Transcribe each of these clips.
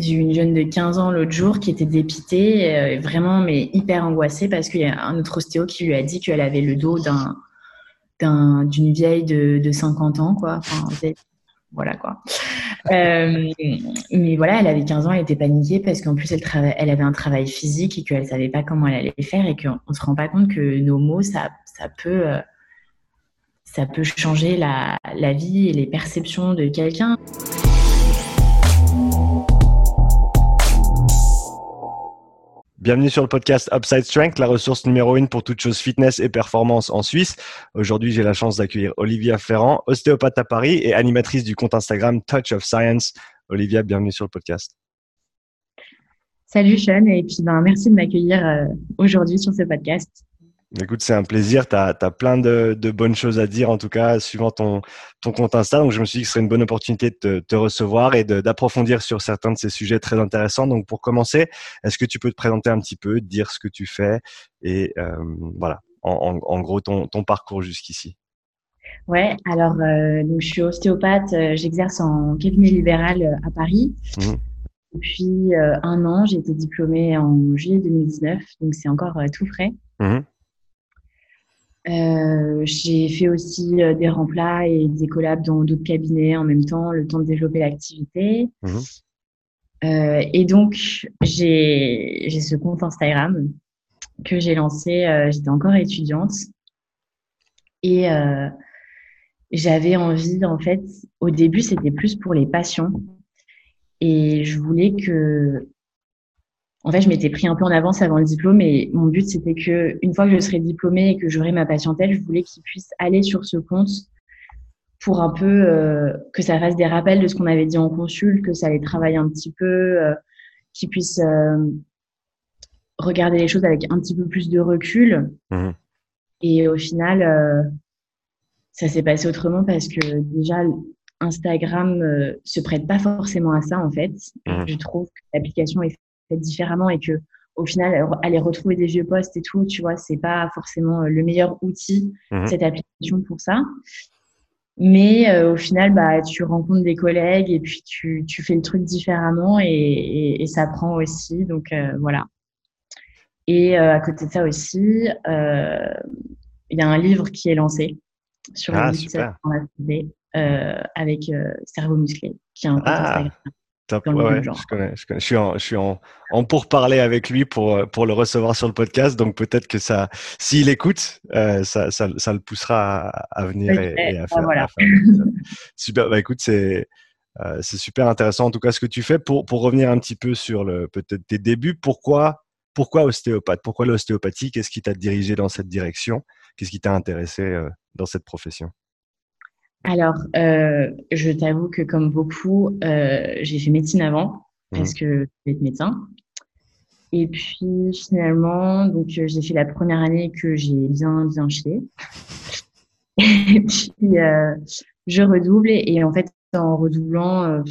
J'ai eu une jeune de 15 ans l'autre jour qui était dépitée, euh, vraiment, mais hyper angoissée parce qu'il y a un autre ostéo qui lui a dit qu'elle avait le dos d'un, d'une vieille de, de, 50 ans, quoi. Voilà, quoi. Euh, mais voilà, elle avait 15 ans, elle était paniquée parce qu'en plus, elle, avait un travail physique et qu'elle savait pas comment elle allait faire et qu'on se rend pas compte que nos mots, ça, ça peut, euh, ça peut changer la, la vie et les perceptions de quelqu'un. Bienvenue sur le podcast Upside Strength, la ressource numéro une pour toute chose fitness et performance en Suisse. Aujourd'hui, j'ai la chance d'accueillir Olivia Ferrand, ostéopathe à Paris et animatrice du compte Instagram Touch of Science. Olivia, bienvenue sur le podcast. Salut Sean, et puis ben, merci de m'accueillir euh, aujourd'hui sur ce podcast. Écoute, c'est un plaisir. Tu as, plein de, bonnes choses à dire, en tout cas, suivant ton, ton compte Insta. Donc, je me suis dit que ce serait une bonne opportunité de te, recevoir et d'approfondir sur certains de ces sujets très intéressants. Donc, pour commencer, est-ce que tu peux te présenter un petit peu, dire ce que tu fais et euh, voilà, en, gros, ton, ton parcours jusqu'ici? Ouais, alors, euh, donc, je suis ostéopathe. Euh, j'exerce en cabinet libéral à Paris. Mmh. Depuis un an, j'ai été diplômée en juillet 2019, donc c'est encore tout frais. Mmh. Euh, j'ai fait aussi euh, des remplats et des collabs dans d'autres cabinets en même temps, le temps de développer l'activité. Mhm. Euh, et donc, j'ai ce compte Instagram que j'ai lancé, j'étais encore étudiante. Et j'avais envie, en fait, au début, c'était plus pour les passions. Et je voulais que en fait, je m'étais pris un peu en avance avant le diplôme et mon but, c'était que une fois que je serais diplômée et que j'aurais ma patientèle, je voulais qu'ils puissent aller sur ce compte pour un peu euh, que ça fasse des rappels de ce qu'on avait dit en consul, que ça les travaille un petit peu, euh, qu'ils puissent euh, regarder les choses avec un petit peu plus de recul. Mmh. Et au final, euh, ça s'est passé autrement parce que déjà, Instagram se prête pas forcément à ça en fait. Mmh. Je trouve que l'application est différemment et que au final, aller retrouver des vieux postes et tout, tu vois, c'est pas forcément euh, le meilleur outil, mhm. cette application pour ça. Mais euh, au final, bah, tu rencontres des collègues et puis tu, tu fais le truc différemment et, et, ça prend aussi. Donc euh, voilà. Et à côté de ça aussi, il y a un livre qui est lancé sur ah, le avec Cerveau musclé, qui est un ah. Top, ouais, je connais, je connais. Je suis en, je suis en, en pourparler avec lui pour, euh, pour le recevoir sur le podcast. Donc peut-être que ça, s'il écoute, euh, ça, ça, ça, le poussera à, venir et, à, faire, voilà. Super. Bah, écoute, c'est, euh, c'est super intéressant en tout cas ce que tu fais. Pour, pour revenir un petit peu sur le, peut-être tes débuts, pourquoi, pourquoi ostéopathe? Pourquoi l'ostéopathie? Qu'est-ce qui t'a dirigé dans cette direction? Qu'est-ce qui t'a intéressé euh, dans cette profession? Alors, euh, je t'avoue que comme beaucoup, euh, j'ai fait médecine avant parce mmh. que je voulais être médecin. Et puis finalement, donc euh, j'ai fait la première année que j'ai bien bien chié. Et puis je redouble et, en fait en redoublant,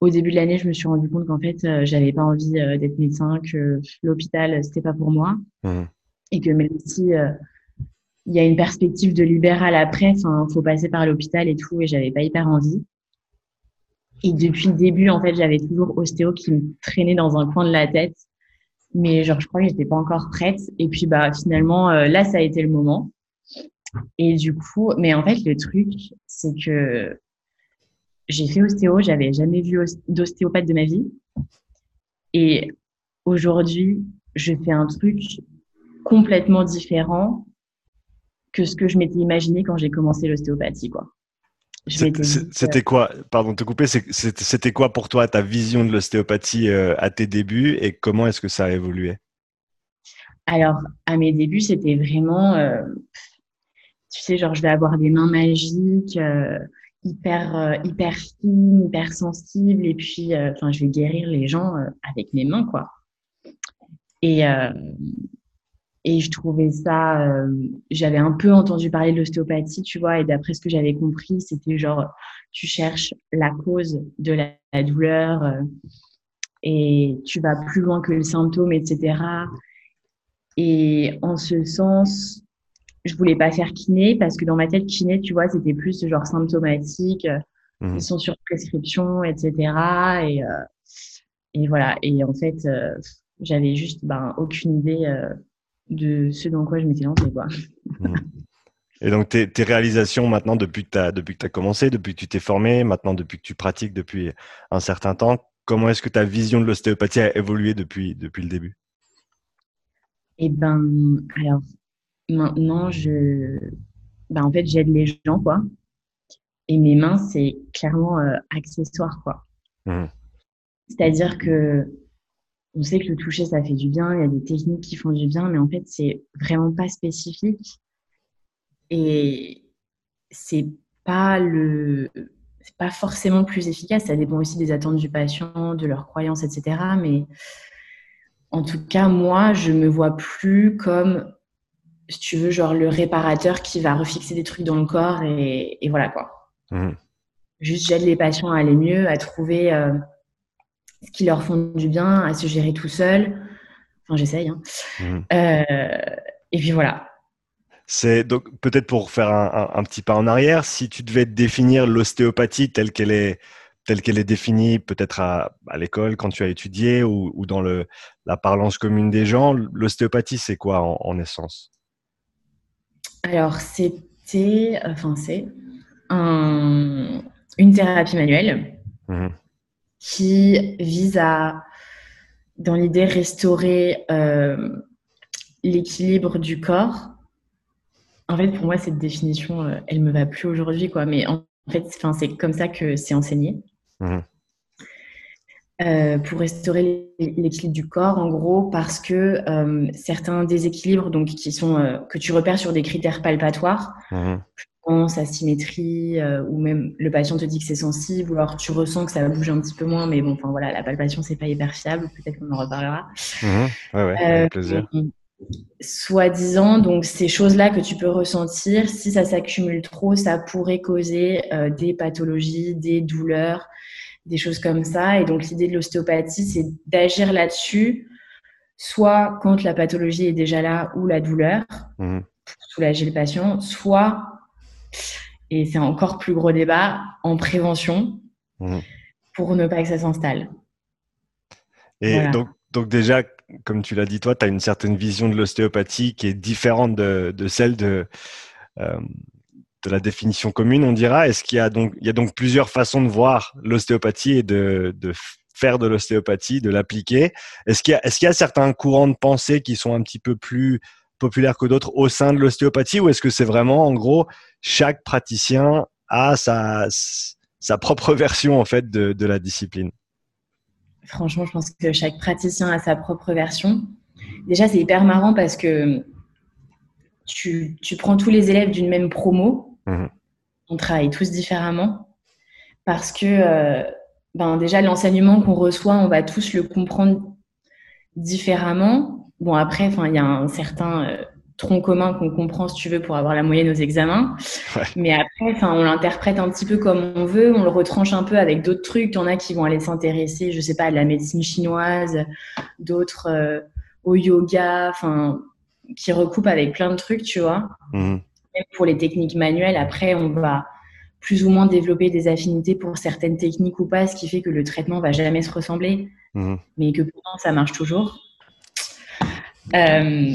au début de l'année, je me suis rendu compte qu'en fait j'avais pas envie d'être médecin, que l'hôpital c'était pas pour moi mmh. et que même si il y a une perspective de libéral après. Enfin, faut passer par l'hôpital et tout, et j'avais pas hyper envie. Et depuis le début, en fait, j'avais toujours ostéo qui me traînait dans un coin de la tête. Mais genre, je crois que j'étais pas encore prête. Et puis, bah, finalement, euh, là, ça a été le moment. Et du coup, mais en fait, le truc, c'est que j'ai fait ostéo, j'avais jamais vu d'ostéopathe de ma vie. Et aujourd'hui, je fais un truc complètement différent que ce que je m'étais imaginé quand j'ai commencé l'ostéopathie, quoi. C'était quoi, pardon de te couper, c'était quoi pour toi ta vision de l'ostéopathie euh, à tes débuts et comment est-ce que ça a évolué? Alors, à mes débuts, c'était vraiment, euh, tu sais, genre je vais avoir des mains magiques, euh, hyper, hyper fines, hyper sensibles, et puis, enfin, je vais guérir les gens avec mes mains, quoi. Et, et je trouvais ça, euh, j'avais un peu entendu parler de l'ostéopathie, tu vois, et d'après ce que j'avais compris, c'était genre, tu cherches la cause de la, douleur euh, et tu vas plus loin que le symptôme, etc. Et en ce sens, je voulais pas faire kiné parce que dans ma tête, kiné, tu vois, c'était plus genre symptomatique, mmh. ils sont sur prescription, etc. Et, et voilà. Et en fait, j'avais juste ben, aucune idée de ce dans quoi je m'étais lancée. Quoi. Mmh. Et donc, tes, réalisations maintenant, depuis que tu as, commencé, depuis que tu t'es formé, maintenant depuis que tu pratiques depuis un certain temps, comment est-ce que ta vision de l'ostéopathie a évolué depuis, depuis le début? Eh ben, alors, maintenant, je, ben, en fait, j'aide les gens, quoi. Et mes mains, c'est clairement euh, accessoire, quoi. Mmh. C'est-à-dire que on sait que le toucher, ça fait du bien, il y a des techniques qui font du bien, mais en fait, c'est vraiment pas spécifique. Et c'est pas le, c'est pas forcément plus efficace. Ça dépend aussi des attentes du patient, de leurs croyances, etc. Mais en tout cas, moi, je me vois plus comme, si tu veux, genre le réparateur qui va refixer des trucs dans le corps et, voilà quoi. Mmh. Juste, j'aide les patients à aller mieux, à trouver euh, qui leur font du bien, à se gérer tout seul. Enfin, j'essaye. Hein. Mmh. Euh, et puis voilà. C'est donc peut-être pour faire un, petit pas en arrière, si tu devais définir l'ostéopathie telle qu'elle est telle qu'elle est définie peut-être à, l'école quand tu as étudié ou, dans le, la parlance commune des gens, l'ostéopathie c'est quoi en, essence? Alors c'était, enfin c'est une thérapie manuelle mmh qui vise à, dans l'idée, restaurer euh, l'équilibre du corps en fait, pour moi, cette définition, euh, elle me va plus aujourd'hui, quoi. Mais en fait, c'est comme ça que c'est enseigné. Mmh. Euh, pour restaurer l'équilibre du corps, en gros, parce que euh, certains déséquilibres, donc qui sont que tu repères sur des critères palpatoires, mmh. Sa symétrie, ou même le patient te dit que c'est sensible, ou alors tu ressens que ça va bouger un petit peu moins, mais bon, enfin voilà, la palpation c'est pas hyper fiable. Peut-être qu'on en reparlera. Mmh. Ouais, ouais, avec plaisir soi-disant, donc ces choses-là que tu peux ressentir, si ça s'accumule trop, ça pourrait causer euh, des pathologies, des douleurs, des choses comme ça. Et donc l'idée de l'ostéopathie, c'est d'agir là-dessus, soit quand la pathologie est déjà là ou la douleur, mmh. pour soulager le patient, soit, et c'est encore plus gros débat, en prévention, mmh. pour ne pas que ça s'installe. Et donc, donc déjà, comme tu l'as dit toi, tu as une certaine vision de l'ostéopathie qui est différente de, celle de, euh, de la définition commune, on dira. Est-ce qu'il y a donc, il y a donc plusieurs façons de voir l'ostéopathie et de, faire de l'ostéopathie, de l'appliquer? Est-ce qu'il y, est qu'il y, a certains courants de pensée qui sont un petit peu plus populaires que d'autres au sein de l'ostéopathie ou est-ce que c'est vraiment, en gros, chaque praticien a sa, sa propre version en fait de, de la discipline? Franchement, je pense que chaque praticien a sa propre version. Déjà, c'est hyper marrant parce que tu, prends tous les élèves d'une même promo. Mhm. On travaille tous différemment. Parce que, euh, ben déjà, l'enseignement qu'on reçoit, on va tous le comprendre différemment. Bon, après, il y a un certain euh, tronc commun qu'on comprend, si tu veux, pour avoir la moyenne aux examens. Mais après, enfin, on l'interprète un petit peu comme on veut, on le retranche un peu avec d'autres trucs. Il y en a qui vont aller s'intéresser, je sais pas, à la médecine chinoise, d'autres euh, au yoga, enfin, qui recoupent avec plein de trucs, tu vois. Mhm. Même pour les techniques manuelles, après, on va plus ou moins développer des affinités pour certaines techniques ou pas, ce qui fait que le traitement va jamais se ressembler, mhm. mais que pourtant ça marche toujours. Euh,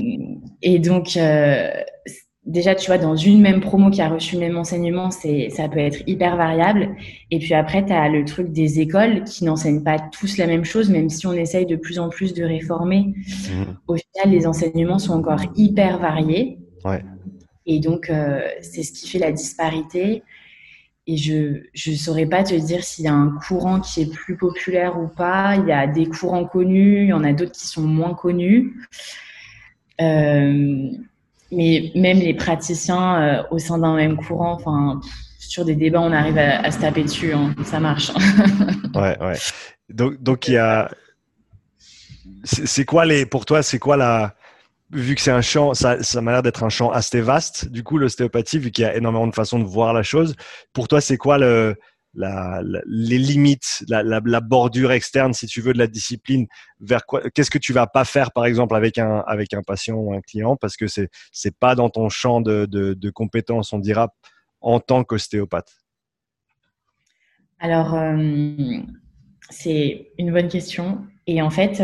et donc, euh, déjà, tu vois, dans une même promo qui a reçu le même enseignement, c'est, ça peut être hyper variable. Et puis après, tu as le truc des écoles qui n'enseignent pas tous la même chose, même si on essaye de plus en plus de réformer. Mmh. Au final, les enseignements sont encore hyper variés. Ouais. Et donc, euh, c'est ce qui fait la disparité. Et je ne saurais pas te dire s'il y a un courant qui est plus populaire ou pas. Il y a des courants connus, il y en a d'autres qui sont moins connus. Euh, mais même les praticiens euh, au sein d'un même courant, enfin, sur des débats, on arrive à, se taper dessus, hein. ça marche. ouais, ouais. Donc, donc il y a. C'est quoi les, pour toi, c'est quoi la, vu que c'est un champ, ça, ça m'a l'air d'être un champ assez vaste, du coup, l'ostéopathie, vu qu'il y a énormément de façons de voir la chose. Pour toi, c'est quoi les limites, la, bordure externe, si tu veux, de la discipline, vers quoi, qu'est-ce que tu vas pas faire, par exemple, avec un, avec un patient ou un client, parce que c'est, c'est pas dans ton champ de, de, de compétences, on dira, en tant qu'ostéopathe. Alors, euh, c'est une bonne question. Et en fait,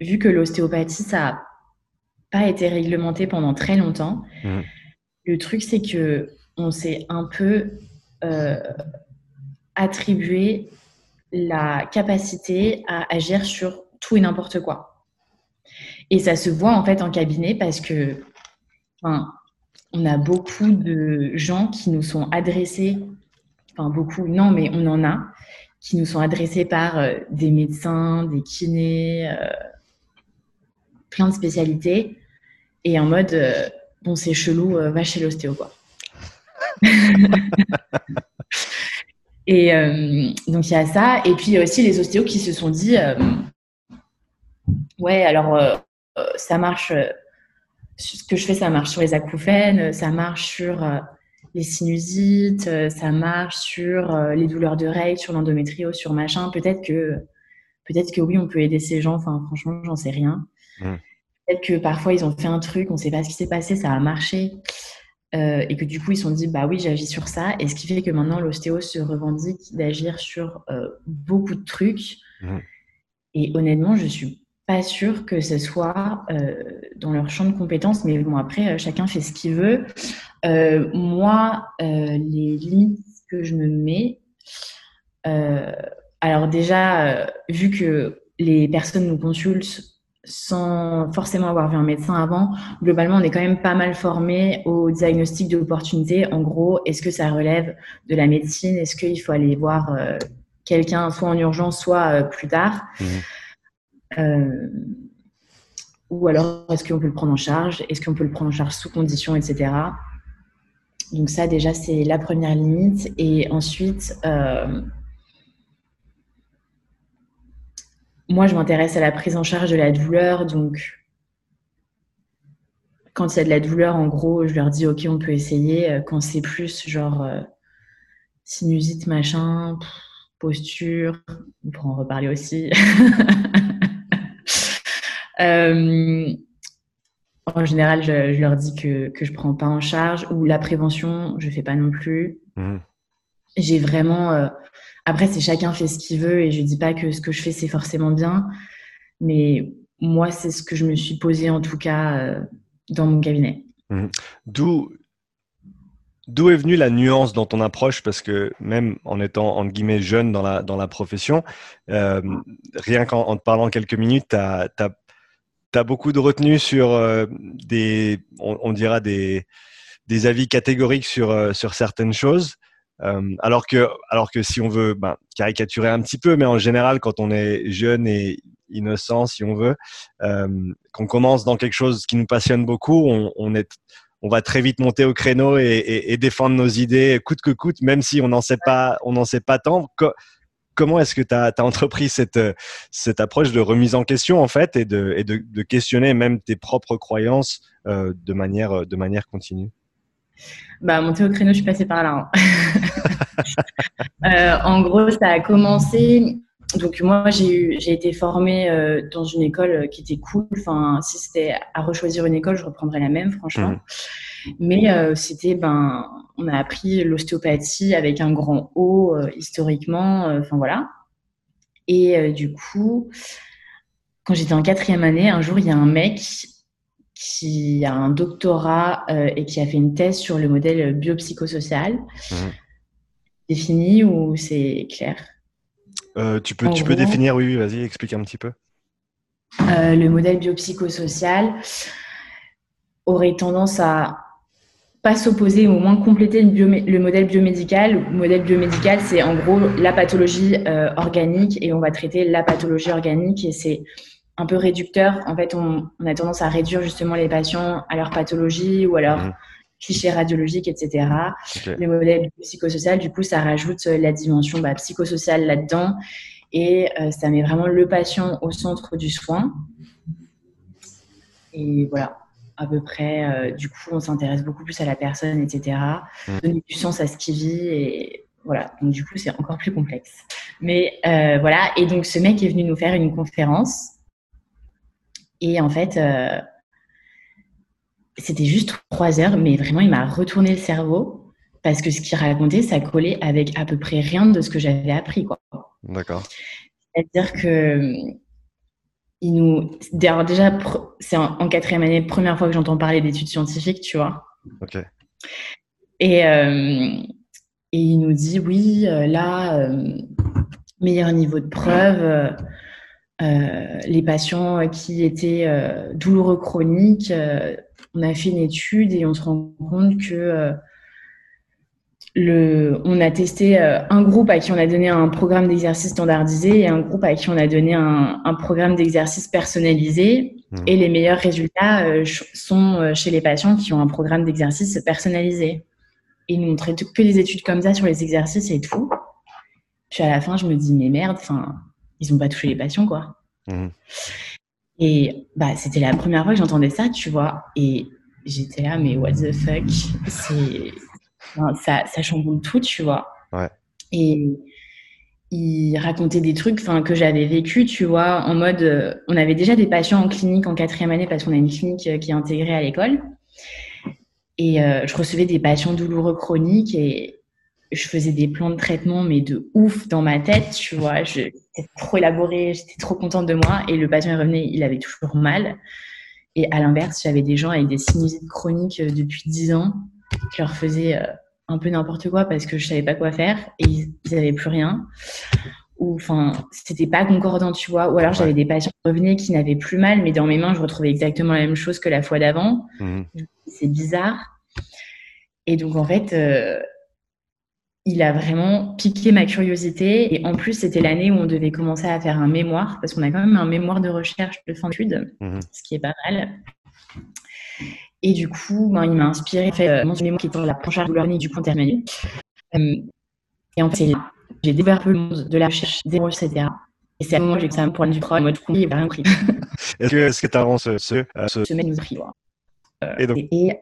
vu que l'ostéopathie, ça n'a pas été réglementé pendant très longtemps, mmh. le truc, c'est que on s'est un peu attribué la capacité à agir sur tout et n'importe quoi. Et ça se voit en fait en cabinet parce que enfin, on a beaucoup de gens qui nous sont adressés, enfin beaucoup, non, mais on en a, qui nous sont adressés par euh, des médecins, des kinés, euh, plein de spécialités, et en mode, euh, bon, c'est chelou, va chez l'ostéo, quoi. Et euh, donc il y a ça. Et puis il y a aussi les ostéos qui se sont dit euh, Ouais, alors euh, ça marche, ce que je fais, ça marche sur les acouphènes, ça marche sur les sinusites, ça marche sur les douleurs de règles, sur l'endométriose, sur machin. Peut-être que, peut-être que oui, on peut aider ces gens. Enfin, franchement, j'en sais rien. Mmh. Peut-être que parfois ils ont fait un truc, on ne sait pas ce qui s'est passé, ça a marché. Euh, et que du coup ils se sont dit bah oui j'agis sur ça et ce qui fait que maintenant l'ostéo se revendique d'agir sur euh, beaucoup de trucs mmh. et honnêtement je suis pas sûre que ce soit euh, dans leur champ de compétences mais bon après chacun fait ce qu'il veut moi les limites que je me mets alors déjà vu que les personnes nous consultent sans forcément avoir vu un médecin avant, globalement, on est quand même pas mal formé au diagnostic d'opportunité. En gros, est-ce que ça relève de la médecine? Est-ce qu'il faut aller voir euh, quelqu'un soit en urgence, soit euh, plus tard? Mmh. euh, Ou alors, est-ce qu'on peut le prendre en charge? Est-ce qu'on peut le prendre en charge sous conditions, etc. Donc ça, déjà, c'est la première limite. Et ensuite, moi, je m'intéresse à la prise en charge de la douleur. Donc, quand il y a de la douleur, en gros, je leur dis, OK, on peut essayer. Euh, quand c'est plus genre euh, sinusite, machin, posture, on pourra en reparler aussi. Euh, en général, je, leur dis que, je ne prends pas en charge. Ou la prévention, je ne fais pas non plus. Mmh. J'ai vraiment après, c'est chacun fait ce qu'il veut et je dis pas que ce que je fais, c'est forcément bien. Mais moi, c'est ce que je me suis posé en tout cas euh, dans mon cabinet. Mmh. D'où D'où est venue la nuance dans ton approche? Parce que même en étant, entre guillemets, jeune dans la, dans la profession, euh, rien qu'en te parlant quelques minutes, tu as, as, beaucoup de retenue sur euh, des, on, dira des, des avis catégoriques sur, sur certaines choses. Euh, alors que, alors que si on veut ben, caricaturer un petit peu, mais en général, quand on est jeune et innocent, si on veut, euh, qu'on commence dans quelque chose qui nous passionne beaucoup, on, est, on va très vite monter au créneau et, et, et défendre nos idées coûte que coûte, même si on n'en sait pas, on n'en sait pas tant. comment est-ce que tu as, as, entrepris cette, cette approche de remise en question en fait et de, et de, de questionner même tes propres croyances euh, de manière de manière continue? Bah, monter au créneau, je suis passée par là. Hein. Euh, en gros, ça a commencé. Donc moi, j'ai été formée euh, dans une école qui était cool. Enfin, si c'était à rechoisir une école, je reprendrais la même, franchement. Mmh. Mais euh, c'était, ben, on a appris l'ostéopathie avec un grand O historiquement. Enfin voilà. Et du coup, quand j'étais en quatrième année, un jour, il y a un mec qui a un doctorat euh, et qui a fait une thèse sur le modèle biopsychosocial. Mmh. Défini ou c'est clair? Euh, Tu peux, tu peux définir, oui, vas-y, explique un petit peu. Euh, le modèle biopsychosocial aurait tendance à pas s'opposer, au moins compléter le, modèle biomédical. Le modèle biomédical, c'est en gros la pathologie organique et on va traiter la pathologie organique et c'est un peu réducteur. En fait, on, a tendance à réduire justement les patients à leur pathologie ou à leur mmh. cliché radiologique, etc. Le modèle psychosocial, du coup, ça rajoute euh, la dimension bah, psychosociale là-dedans et euh, ça met vraiment le patient au centre du soin. Et voilà, à peu près, euh, du coup, on s'intéresse beaucoup plus à la personne, etc. Mmh. Donner du sens à ce qu'il vit et voilà. Donc, du coup, c'est encore plus complexe. Mais voilà. Et donc, ce mec est venu nous faire une conférence et en fait, euh, c'était juste trois heures, mais vraiment, il m'a retourné le cerveau. parce que ce qu'il racontait, ça collait avec à peu près rien de ce que j'avais appris. D'accord. C'est-à-dire que il nous. déjà, c'est en, quatrième année, première fois que j'entends parler d'études scientifiques, tu vois. Ok. Et, euh, et il nous dit oui, euh, là, euh, meilleur niveau de preuve. Les patients qui étaient douloureux chroniques, on a fait une étude et on se rend compte que le, on a testé euh, un groupe à qui on a donné un programme d'exercice standardisé et un groupe à qui on a donné un, un programme d'exercice personnalisé. Mmh. Et les meilleurs résultats euh, sont euh, chez les patients qui ont un programme d'exercice personnalisé. Et ils nous montraient que des études comme ça sur les exercices et tout. Puis à la fin, je me dis, mais merde, enfin, ils n'ont pas touché les patients, quoi. Mmh. Et bah, c'était la première fois que j'entendais ça, tu vois. Et j'étais là, mais what the fuck? C'est ça, ça chamboule tout, tu vois. Et il racontait des trucs que j'avais vécu, tu vois, en mode, euh, on avait déjà des patients en clinique en quatrième année parce qu'on a une clinique euh, qui est intégrée à l'école. Et euh, je recevais des patients douloureux chroniques et je faisais des plans de traitement, mais de ouf dans ma tête, tu vois. J'étais trop élaboré, j'étais trop contente de moi. Et le patient revenait, il avait toujours mal. Et à l'inverse, j'avais des gens avec des sinusites chroniques depuis 10 ans je leur faisais euh, un peu n'importe quoi parce que je savais pas quoi faire et ils, n'avaient plus rien. Ou enfin, c'était pas concordant, tu vois. Ou alors j'avais des patients qui revenaient qui n'avaient plus mal, mais dans mes mains, je retrouvais exactement la même chose que la fois d'avant. Mmh. C'est bizarre. Et donc en fait, euh, il a vraiment piqué ma curiosité. Et en plus, c'était l'année où on devait commencer à faire un mémoire, parce qu'on a quand même un mémoire de recherche de fin d'études, mmh. ce qui est pas mal. Et du coup, ben, il m'a inspiré, fait euh, mon mémoire qui est pour la planchard douleur du point terminé. Euh, et en fait, j'ai découvert le monde de la recherche, des recherches, etc. Et c'est à où j'ai que ça pour du pro, en mode coup, il n'y a rien pris. Est-ce que, est-ce que tu as ce, ce, euh, ce... semaine nous pris, euh, et donc et,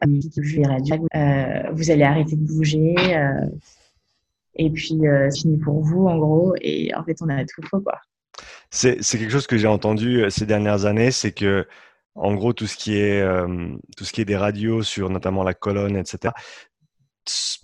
euh, vous allez arrêter de bouger euh, et puis c'est fini pour vous en gros et en fait on a tout faux quoi. C'est, quelque chose que j'ai entendu ces dernières années, c'est que en gros, tout ce qui est, euh, tout ce qui est des radios sur notamment la colonne, etc.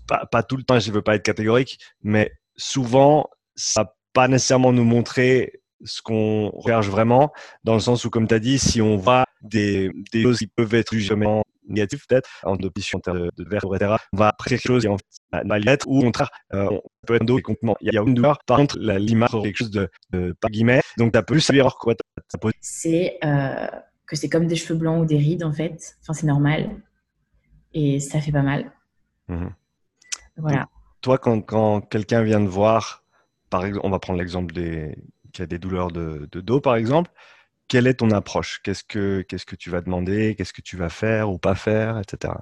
Pas, pas tout le temps, je ne veux pas être catégorique, mais souvent, ça va pas nécessairement nous montrer ce qu'on recherche vraiment, dans le sens où, comme tu as dit, si on voit des, des choses qui peuvent être justement négatives, peut-être, en opposition en termes de, de verre, etc., on va apprécier quelque chose qui en fait va l'être, ou au contraire, euh, on peut être un dos complètement. Il y a une douleur, par contre, l'image quelque chose de, de, par guillemets, donc tu as plus savoir quoi C'est. Euh que c'est comme des cheveux blancs ou des rides en fait. Enfin, c'est normal. Et ça fait pas mal. Mhm. Voilà. toi, quand, quand quelqu'un vient te voir, par exemple, on va prendre l'exemple des qui a des douleurs de, de, dos, par exemple, quelle est ton approche? Qu'est-ce que qu'est-ce que tu vas demander? Qu'est-ce que tu vas faire ou pas faire, etc.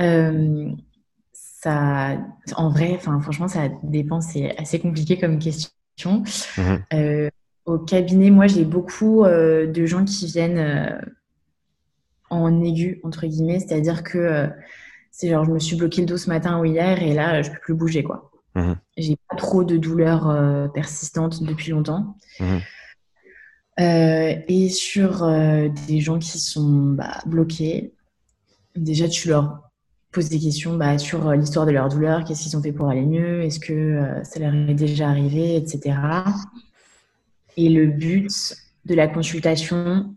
Euh, ça, en vrai, enfin, franchement, ça dépend. C'est assez compliqué comme question. Euh, au cabinet, moi, j'ai beaucoup euh, de gens qui viennent en aigu, entre guillemets, c'est-à-dire que c'est genre, je me suis bloqué le dos ce matin ou hier et là, je peux plus bouger, quoi. Mmh. J'ai pas trop de douleurs persistantes depuis longtemps. Mmh. et sur des gens qui sont bah, bloqués, déjà, tu leur poses des questions bah, sur l'histoire de leur douleur, qu'est-ce qu'ils ont fait pour aller mieux, est-ce que ça leur est déjà arrivé, etc. Et le but de la consultation,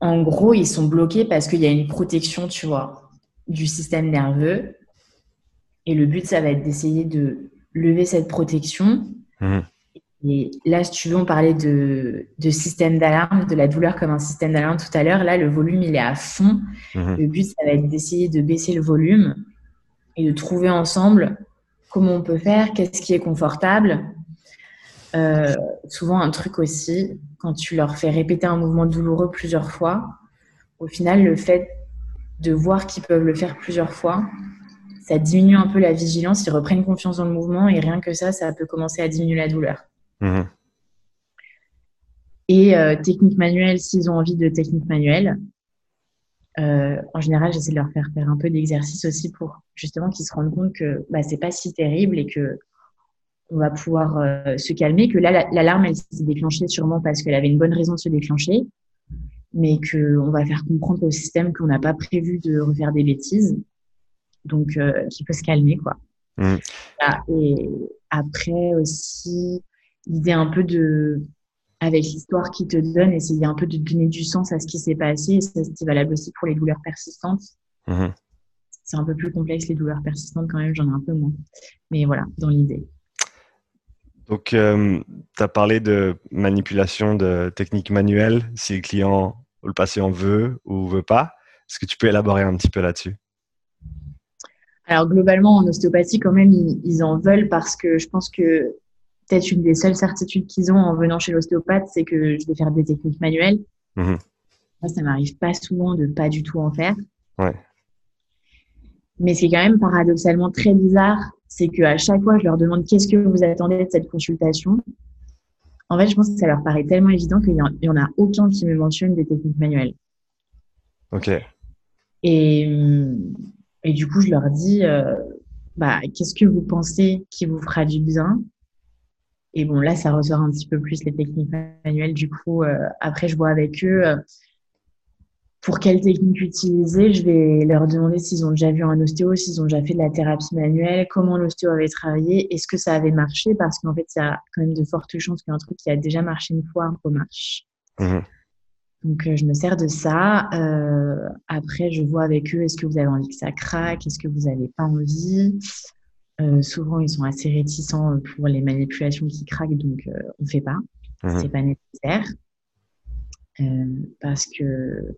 en gros, ils sont bloqués parce qu'il y a une protection, tu vois, du système nerveux. Et le but, ça va être d'essayer de lever cette protection. Mmh. Et là, si tu veux, on parlait de, de système d'alarme, de la douleur comme un système d'alarme tout à l'heure. Là, le volume, il est à fond. Mmh. Le but, ça va être d'essayer de baisser le volume et de trouver ensemble comment on peut faire, qu'est-ce qui est confortable euh, souvent, un truc aussi, quand tu leur fais répéter un mouvement douloureux plusieurs fois, au final, le fait de voir qu'ils peuvent le faire plusieurs fois, ça diminue un peu la vigilance, ils reprennent confiance dans le mouvement et rien que ça, ça peut commencer à diminuer la douleur. Mmh. Et euh, technique manuelle, s'ils ont envie de technique manuelle, euh, en général, j'essaie de leur faire faire un peu d'exercice aussi pour justement qu'ils se rendent compte que bah, c'est pas si terrible et que on va pouvoir euh, se calmer, que là, l'alarme, elle s'est déclenchée sûrement parce qu'elle avait une bonne raison de se déclencher, mais qu'on va faire comprendre au système qu'on n'a pas prévu de refaire des bêtises donc qui peut se calmer, quoi. Mmh. Et après aussi, l'idée un peu de, avec l'histoire qui te donne, essayer un peu de donner du sens à ce qui s'est passé. c'est valable aussi pour les douleurs persistantes. Mmh. C'est un peu plus complexe, les douleurs persistantes, quand même, j'en ai un peu moins. Mais voilà, dans l'idée. Donc, euh, tu as parlé de manipulation de techniques manuelles, si le client ou le patient veut ou veut pas. Est-ce que tu peux élaborer un petit peu là-dessus? Alors, globalement, en ostéopathie, quand même, ils, en veulent parce que je pense que peut-être une des seules certitudes qu'ils ont en venant chez l'ostéopathe, c'est que je vais faire des techniques manuelles. Mmh. Moi, ça m'arrive pas souvent de pas du tout en faire. Ouais. Mais c'est quand même paradoxalement très bizarre, c'est qu'à chaque fois, je leur demande qu'est-ce que vous attendez de cette consultation? En fait, je pense que ça leur paraît tellement évident qu'il n'y en, a aucun qui me mentionne des techniques manuelles. Ok. Et, et du coup, je leur dis, euh, bah, qu'est-ce que vous pensez qui vous fera du bien? Et bon, là, ça ressort un petit peu plus les techniques manuelles. Du coup, euh, après, je vois avec eux. Euh, pour quelle technique utiliser, je vais leur demander s'ils ont déjà vu un ostéo, s'ils ont déjà fait de la thérapie manuelle, comment l'ostéo avait travaillé, est-ce que ça avait marché, parce qu'en fait, il y a quand même de fortes chances qu'un truc qui a déjà marché une fois remarche. Mmh. Donc, euh, je me sers de ça. Après, je vois avec eux, est-ce que vous avez envie que ça craque, est-ce que vous n'avez pas envie? Euh, souvent, ils sont assez réticents pour les manipulations qui craquent, donc on ne fait pas. Mmh. C'est pas nécessaire. parce que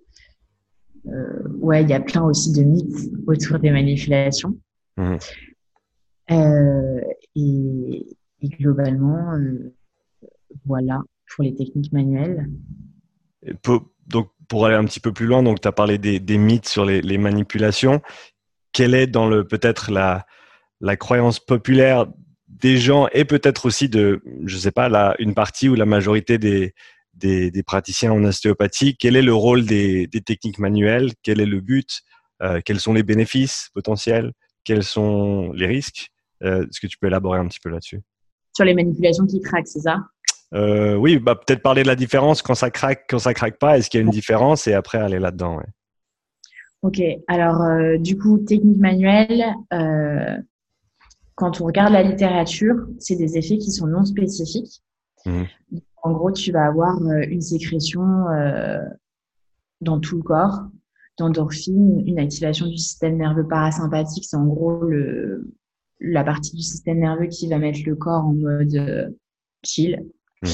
euh, ouais, il y a plein aussi de mythes autour des manipulations. Mmh. Euh, et, globalement, euh, voilà pour les techniques manuelles. donc, pour aller un petit peu plus loin, donc tu as parlé des, mythes sur les, manipulations. Quelle est dans le peut-être la, la croyance populaire des gens et peut-être aussi de, je sais pas, la, une partie ou la majorité des, des, praticiens en ostéopathie. Quel est le rôle des, techniques manuelles? Quel est le but? Euh, Quels sont les bénéfices potentiels? Quels sont les risques? Euh, Est-ce que tu peux élaborer un petit peu là-dessus? Sur les manipulations qui craquent, c'est ça? Euh, Oui, bah, peut-être parler de la différence quand ça craque, quand ça craque pas. Est-ce qu'il y a une différence? Et après aller là-dedans. Ok, alors du coup, technique manuelle, quand on regarde la littérature, c'est des effets qui sont non spécifiques. Mmh. En gros, tu vas avoir euh, une sécrétion euh, dans tout le corps d'endorphine, une activation du système nerveux parasympathique. C'est en gros le, la partie du système nerveux qui va mettre le corps en mode euh, chill. Mmh.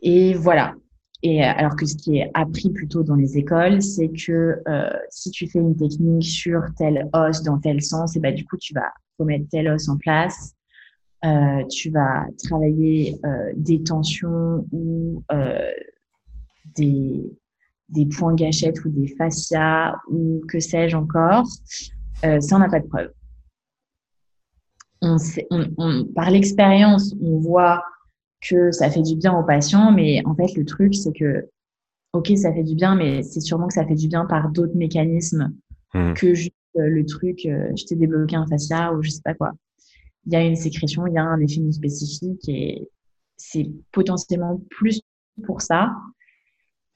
et voilà. Et alors que ce qui est appris plutôt dans les écoles, c'est que si tu fais une technique sur tel os dans tel sens, et bah, du coup, tu vas remettre tel os en place. Euh, tu vas travailler euh, des tensions ou euh, des, des points gâchettes ou des fascias ou que sais-je encore, ça, on n'a pas de preuve. On, on, par l'expérience, on voit que ça fait du bien aux patients, mais en fait, le truc, c'est que, ok, ça fait du bien, mais c'est sûrement que ça fait du bien par d'autres mécanismes mmh. que juste le truc, je t'ai débloqué un fascia ou je sais pas quoi il y a une sécrétion, il y a un effet spécifique et c'est potentiellement plus pour ça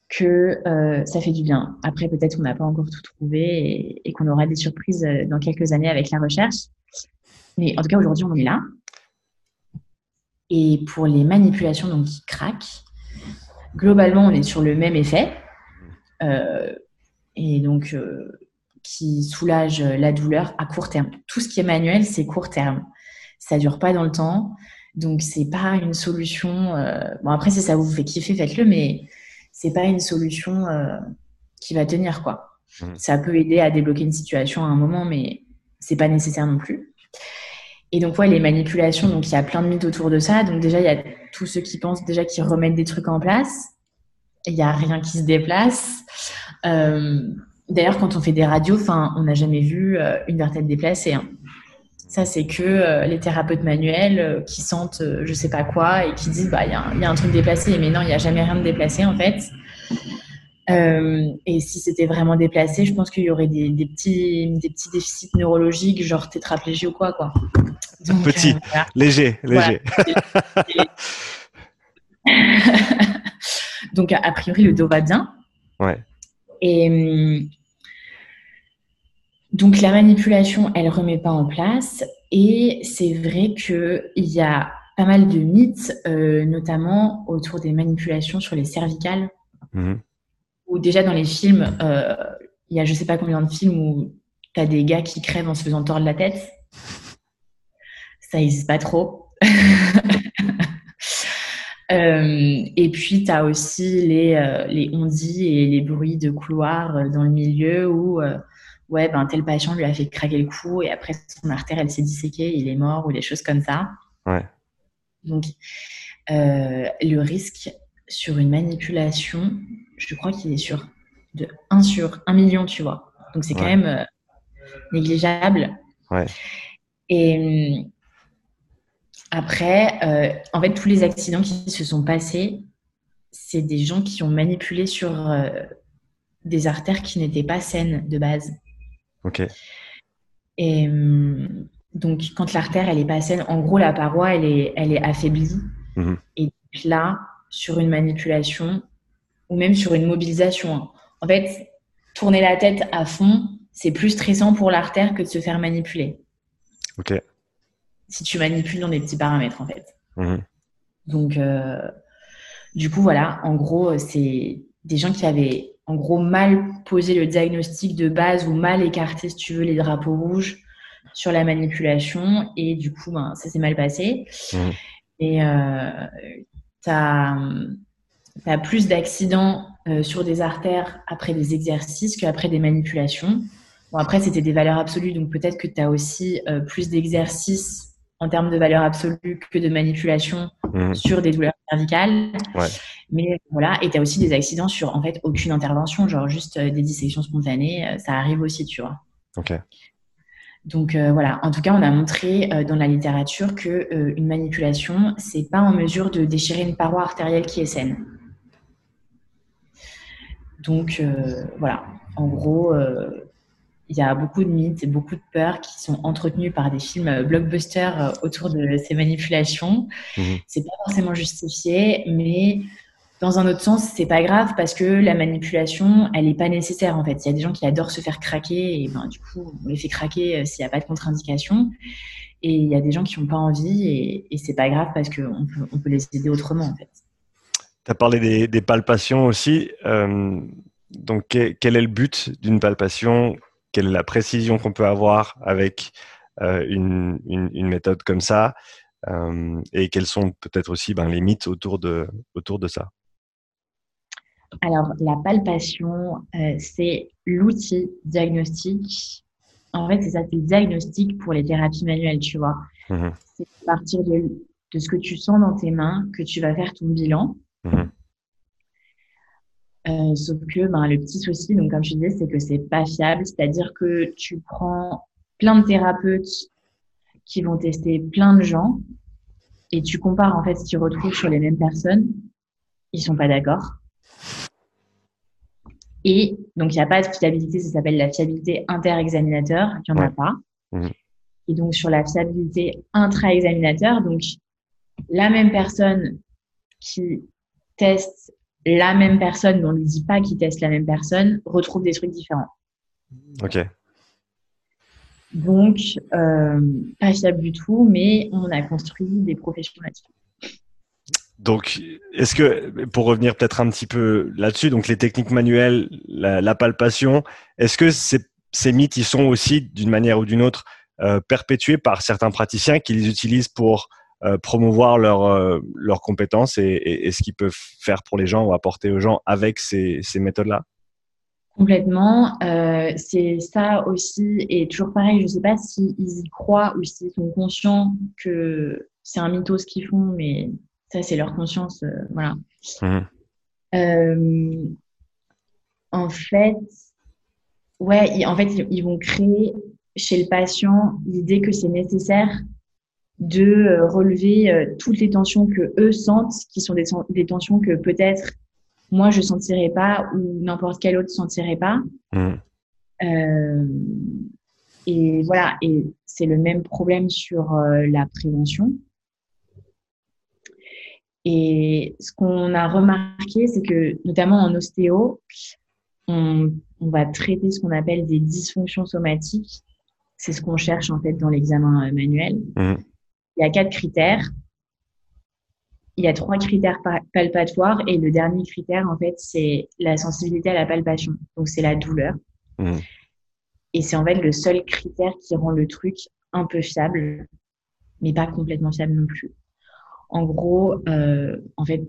que euh, ça fait du bien. Après, peut-être qu'on n'a pas encore tout trouvé et, qu'on aura des surprises euh, dans quelques années avec la recherche. Mais en tout cas, aujourd'hui, on est là. Et pour les manipulations donc, qui craquent, globalement, on est sur le même effet. Euh, et donc, qui soulage la douleur à court terme. Tout ce qui est manuel, c'est court terme ça dure pas dans le temps. Donc, c'est pas une solution. Euh, bon, après, si ça vous fait kiffer, faites-le, mais c'est pas une solution euh, qui va tenir, quoi. Mmh. Ça peut aider à débloquer une situation à un moment, mais c'est pas nécessaire non plus. Et donc, ouais, les manipulations, donc il y a plein de mythes autour de ça. Donc, déjà, il y a tous ceux qui pensent déjà qu'ils remettent des trucs en place. Il n'y a rien qui se déplace. Euh, d'ailleurs, quand on fait des radios, on n'a jamais vu une vertèbre déplacée. Hein. Ça, c'est que euh, les thérapeutes manuels euh, qui sentent euh, je sais pas quoi et qui disent bah il y, a un truc déplacé, mais non, il n'y a jamais rien de déplacé en fait. et si c'était vraiment déplacé, je pense qu'il y aurait des, petits, des petits déficits neurologiques, genre tétraplégie ou quoi. quoi. Petit, léger, léger. Donc, a priori, le dos va bien. Ouais. Et, Donc la manipulation, elle remet pas en place. Et c'est vrai qu'il y a pas mal de mythes, euh, notamment autour des manipulations sur les cervicales. Mhm. Ou déjà dans les films, euh, il y a je sais pas combien de films où tu as des gars qui crèvent en se faisant tordre la tête. Ça n'existe pas trop. Euh, et puis, tu as aussi les, euh, les ondits et les bruits de couloir euh, dans le milieu où ouais, ben, tel patient lui a fait craquer le cou et après son artère, elle s'est disséquée, il est mort ou des choses comme ça. Ouais. Donc, le risque sur une manipulation, je crois qu'il est sur de 1 sur 1 million, tu vois. Donc, c'est quand même négligeable. Ouais. Et après, euh, en fait, tous les accidents qui se sont passés, c'est des gens qui ont manipulé sur euh, des artères qui n'étaient pas saines de base. Ok. Et hum, donc, quand l'artère, elle est pas saine, en gros, la paroi, elle est, elle est affaiblie. Mhm. Et là, sur une manipulation, ou même sur une mobilisation, hein. en fait, tourner la tête à fond, c'est plus stressant pour l'artère que de se faire manipuler. Ok si tu manipules dans des petits paramètres, en fait. Mhm. Donc, euh, du coup, voilà, en gros, c'est des gens qui avaient, en gros, mal posé le diagnostic de base ou mal écarté, si tu veux, les drapeaux rouges sur la manipulation. Et du coup, ben, ça s'est mal passé. Mhm. Et euh, tu as, plus d'accidents euh, sur des artères après des exercices qu'après des manipulations. Bon, après, c'était des valeurs absolues, donc peut-être que tu as aussi plus d'exercices en termes de valeur absolue que de manipulation mhm. sur des douleurs cervicales. Mais voilà, et tu as aussi des accidents sur en fait aucune intervention, genre juste euh, des dissections spontanées, euh, ça arrive aussi, tu vois. Ok. Donc euh, voilà, en tout cas, on a montré dans la littérature que une manipulation, c'est pas en mesure de déchirer une paroi artérielle qui est saine. Donc voilà, en gros, il y a beaucoup de mythes et beaucoup de peurs qui sont entretenus par des films euh, blockbusters euh, autour de ces manipulations. Ce mhm. C'est pas forcément justifié, mais dans un autre sens, c'est pas grave parce que la manipulation, elle n'est pas nécessaire en fait. Il y a des gens qui adorent se faire craquer et ben, du coup, on les fait craquer euh, s'il n'y a pas de contre-indication. Et il y a des gens qui n'ont pas envie et, et c'est pas grave parce qu'on peut, on peut les aider autrement en fait. Tu as parlé des, palpations aussi. donc, quel est le but d'une palpation? Quelle est la précision qu'on peut avoir avec euh, une, méthode comme ça euh, et quels sont peut-être aussi ben, les mythes autour de, autour de ça Alors, la palpation, euh, c'est l'outil diagnostique. En fait, c'est ça, c'est le diagnostic pour les thérapies manuelles, tu vois. Mmh c'est à partir de, ce que tu sens dans tes mains que tu vas faire ton bilan. Mmh euh, sauf que ben, le petit souci, donc comme je disais, c'est que c'est pas fiable. C'est-à-dire que tu prends plein de thérapeutes qui vont tester plein de gens et tu compares en fait ce qu'ils retrouvent sur les mêmes personnes. Ils sont pas d'accord. Et donc, il n'y a pas de fiabilité, ça s'appelle la fiabilité inter-examinateur, il n'y en a pas. Mmh. Et donc, sur la fiabilité intra-examinateur, donc, la même personne qui teste la même personne, mais on ne lui dit pas qu'il teste la même personne, retrouve des trucs différents. Ok. Donc, euh, pas fiable du tout, mais on a construit des professions là-dessus. Donc, est-ce que, pour revenir peut-être un petit peu là-dessus, donc les techniques manuelles, la, palpation, est-ce que ces, mythes, ils sont aussi, d'une manière ou d'une autre, euh, perpétués par certains praticiens qui les utilisent pour euh, promouvoir euh, leurs compétences et, ce qu'ils peuvent faire pour les gens ou apporter aux gens avec ces, méthodes-là? Complètement. Euh, c'est ça aussi. Et toujours pareil, je ne sais pas s'ils y croient ou s'ils sont conscients que c'est un mythos ce qu'ils font, mais ça, c'est leur conscience. voilà. Mmh. en fait, ouais, en fait, ils vont créer chez le patient l'idée que c'est nécessaire de euh, relever euh, toutes les tensions que eux sentent, qui sont des, des tensions que peut-être moi je sentirais pas ou n'importe quel autre sentirait pas. Mmh. Euh, et voilà, et c'est le même problème sur euh, la prévention. Et ce qu'on a remarqué, c'est que notamment en ostéo, on on va traiter ce qu'on appelle des dysfonctions somatiques. C'est ce qu'on cherche en fait dans l'examen manuel. Mmh. Il y a quatre critères. Il y a trois critères palpatoires et le dernier critère, en fait, c'est la sensibilité à la palpation. Donc, c'est la douleur. Mmh. Et c'est en fait le seul critère qui rend le truc un peu fiable, mais pas complètement fiable non plus. En gros, euh, en fait,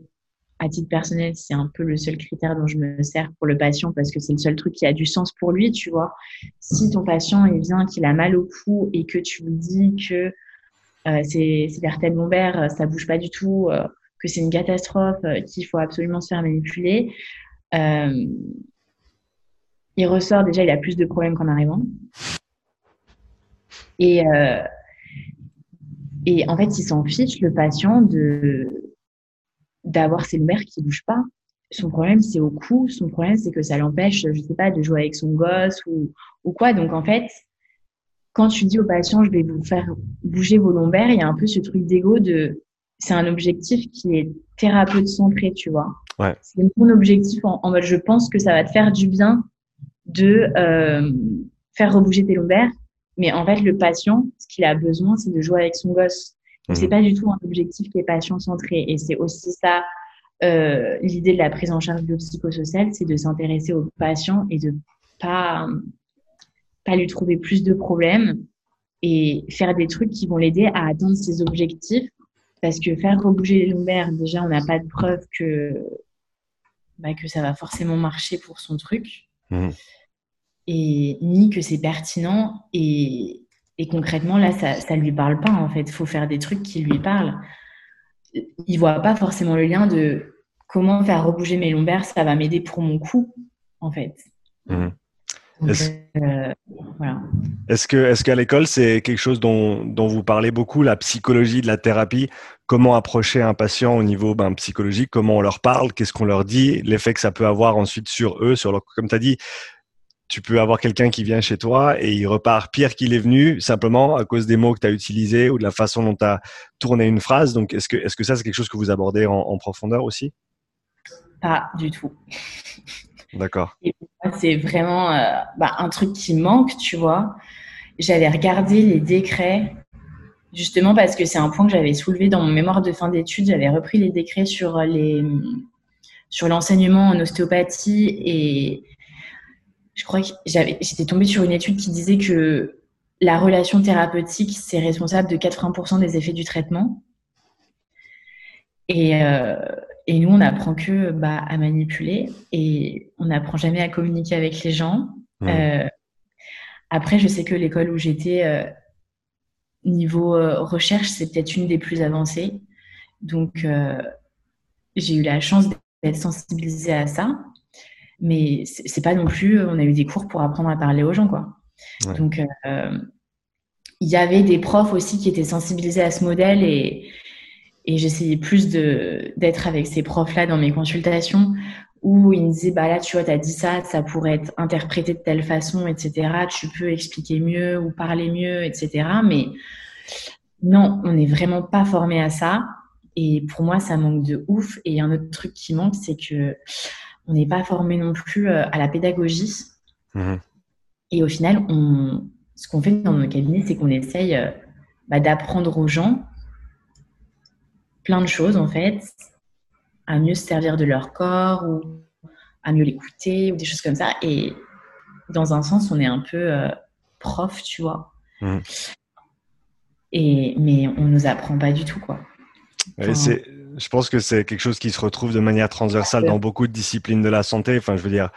à titre personnel, c'est un peu le seul critère dont je me sers pour le patient parce que c'est le seul truc qui a du sens pour lui, tu vois. Si ton patient il vient, qu'il a mal au cou et que tu lui dis que c'est l'artère lombaire, ça bouge pas du tout, euh, que c'est une catastrophe, euh, qu'il faut absolument se faire manipuler, euh, il ressort déjà, il a plus de problèmes qu'en arrivant. Et, euh, en fait, il s'en fiche, le patient, d'avoir ses lombaires qui ne bougent pas. Son problème, c'est au cou. Son problème, c'est que ça l'empêche, je sais pas, de jouer avec son gosse ou, ou quoi. Donc, en fait, quand tu dis au patient, je vais vous faire bouger vos lombaires, il y a un peu ce truc d'ego de, c'est un objectif qui est thérapeute centré, tu vois. Ouais. C'est mon objectif en, mode, je pense que ça va te faire du bien de euh, faire rebouger tes lombaires. Mais en fait, le patient, ce qu'il a besoin, c'est de jouer avec son gosse. Donc, c'est mmh. pas du tout un objectif qui est patient centré. Et c'est aussi ça, euh, l'idée de la prise en charge biopsychosociale, c'est de s'intéresser au patient et de pas, pas lui trouver plus de problèmes et faire des trucs qui vont l'aider à atteindre ses objectifs. Parce que faire rebouger les lombaires, déjà, on n'a pas de preuve que, bah, que ça va forcément marcher pour son truc. Mmh et ni que c'est pertinent et, et, concrètement là ça ça lui parle pas en fait il faut faire des trucs qui lui parlent il voit pas forcément le lien de comment faire rebouger mes lombaires ça va m'aider pour mon cou en fait mmh. Est-ce euh, voilà. est que est-ce qu'à l'école c'est quelque chose dont, dont vous parlez beaucoup la psychologie de la thérapie? Comment approcher un patient au niveau ben, psychologique? Comment on leur parle? Qu'est-ce qu'on leur dit? L'effet que ça peut avoir ensuite sur eux sur leur comme tu as dit tu peux avoir quelqu'un qui vient chez toi et il repart pire qu'il est venu, simplement à cause des mots que tu as utilisés ou de la façon dont tu as tourné une phrase. Donc, est-ce que, est que ça, c'est quelque chose que vous abordez en, profondeur aussi? Pas du tout. D'accord. C'est vraiment euh, bah, un truc qui manque, tu vois. J'avais regardé les décrets, justement parce que c'est un point que j'avais soulevé dans mon mémoire de fin d'études. J'avais repris les décrets sur les sur l'enseignement en ostéopathie et je crois que j'étais tombée sur une étude qui disait que la relation thérapeutique, c'est responsable de 80% des effets du traitement. Et, euh, et nous, on n'apprend que bah, à manipuler et on n'apprend jamais à communiquer avec les gens. Euh, après, je sais que l'école où j'étais, euh, niveau recherche, c'est peut-être une des plus avancées. Donc, j'ai eu la chance d'être sensibilisée à ça mais c'est pas non plus, on a eu des cours pour apprendre à parler aux gens, quoi. Donc, euh, il y avait des profs aussi qui étaient sensibilisés à ce modèle et, et j'essayais plus d'être avec ces profs-là dans mes consultations où ils me disaient, bah là, tu vois, tu as dit ça, ça pourrait être interprété de telle façon, etc. Tu peux expliquer mieux ou parler mieux, etc. Mais non, on n'est vraiment pas formé à ça. Et pour moi, ça manque de ouf. Et un autre truc qui manque, c'est que on n'est pas formé non plus euh, à la pédagogie. Mhm. Et au final, on, ce qu'on fait dans nos cabinets, c'est qu'on essaye euh, bah, d'apprendre aux gens plein de choses, en fait, à mieux se servir de leur corps ou à mieux l'écouter ou des choses comme ça. Et dans un sens, on est un peu euh, prof, tu vois. Mhm. Et, mais on ne nous apprend pas du tout, quoi. c'est je pense que c'est quelque chose qui se retrouve de manière transversale dans beaucoup de disciplines de la santé. Enfin, je veux dire,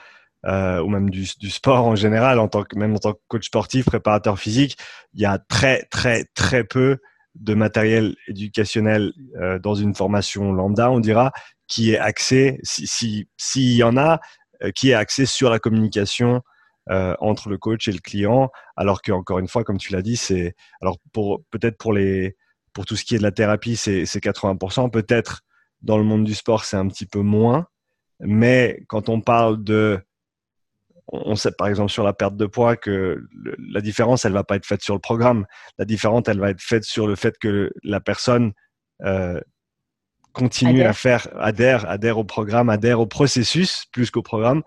euh, ou même du, du, sport en général, en tant que, même en tant que coach sportif, préparateur physique, il y a très, très, très peu de matériel éducationnel euh, dans une formation lambda, on dira, qui est axé, s'il si, y en a, euh, qui est axé sur la communication euh, entre le coach et le client, alors que encore une fois, comme tu l'as dit, c'est alors peut-être pour les pour tout ce qui est de la thérapie, c'est 80%. Peut-être dans le monde du sport, c'est un petit peu moins. Mais quand on parle de... On sait par exemple sur la perte de poids que la différence, elle va pas être faite sur le programme. La différence, elle va être faite sur le fait que la personne euh, continue à faire, adhère, adhère au programme, adhère au processus plus qu'au programme,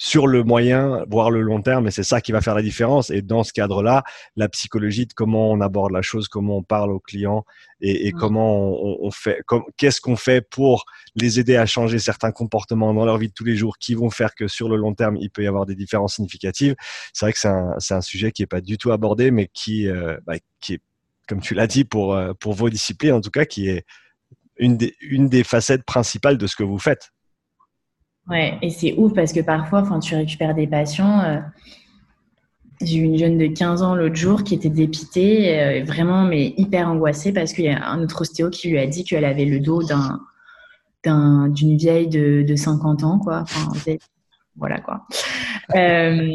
sur le moyen, voire le long terme, et c'est ça qui va faire la différence. Et dans ce cadre-là, la psychologie de comment on aborde la chose, comment on parle aux clients et, comment on, fait, qu'est-ce qu'on fait pour les aider à changer certains comportements dans leur vie de tous les jours qui vont faire que sur le long terme, il peut y avoir des différences significatives. C'est vrai que c'est un, un, sujet qui est pas du tout abordé, mais qui, euh, bah, qui est, comme tu l'as dit, pour, euh, pour vos disciplines, en tout cas, qui est une des, une des facettes principales de ce que vous faites. Ouais, et c'est ouf parce que parfois, quand tu récupères des patients, euh, j'ai eu une jeune de 15 ans l'autre jour qui était dépitée, euh, vraiment, mais hyper angoissée parce qu'il y a un autre ostéo qui lui a dit qu'elle avait le dos d'un, d'une vieille de, de, 50 ans, quoi. Voilà, quoi. Euh,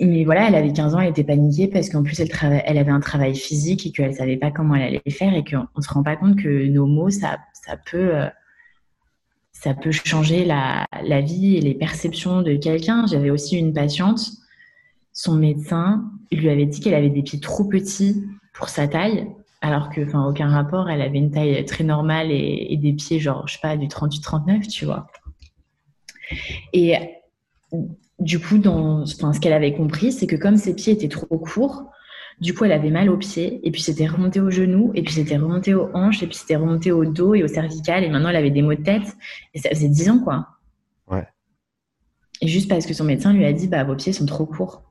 mais voilà, elle avait 15 ans, elle était paniquée parce qu'en plus, elle, elle avait un travail physique et qu'elle savait pas comment elle allait faire et qu'on se rend pas compte que nos mots, ça, ça peut ça peut changer la, vie et les perceptions de quelqu'un. J'avais aussi une patiente, son médecin lui avait dit qu'elle avait des pieds trop petits pour sa taille, alors que, enfin, aucun rapport, elle avait une taille très normale et, des pieds, genre, je sais pas, du 38-39, tu vois. Et du coup, dans, ce qu'elle avait compris, c'est que comme ses pieds étaient trop courts, du coup, elle avait mal aux pieds, et puis c'était remonté aux genoux, et puis c'était remonté aux hanches, et puis c'était remonté au dos et au cervical, et maintenant elle avait des maux de tête, et ça faisait 10 ans, quoi. Ouais. Et juste parce que son médecin lui a dit, bah, vos pieds sont trop courts.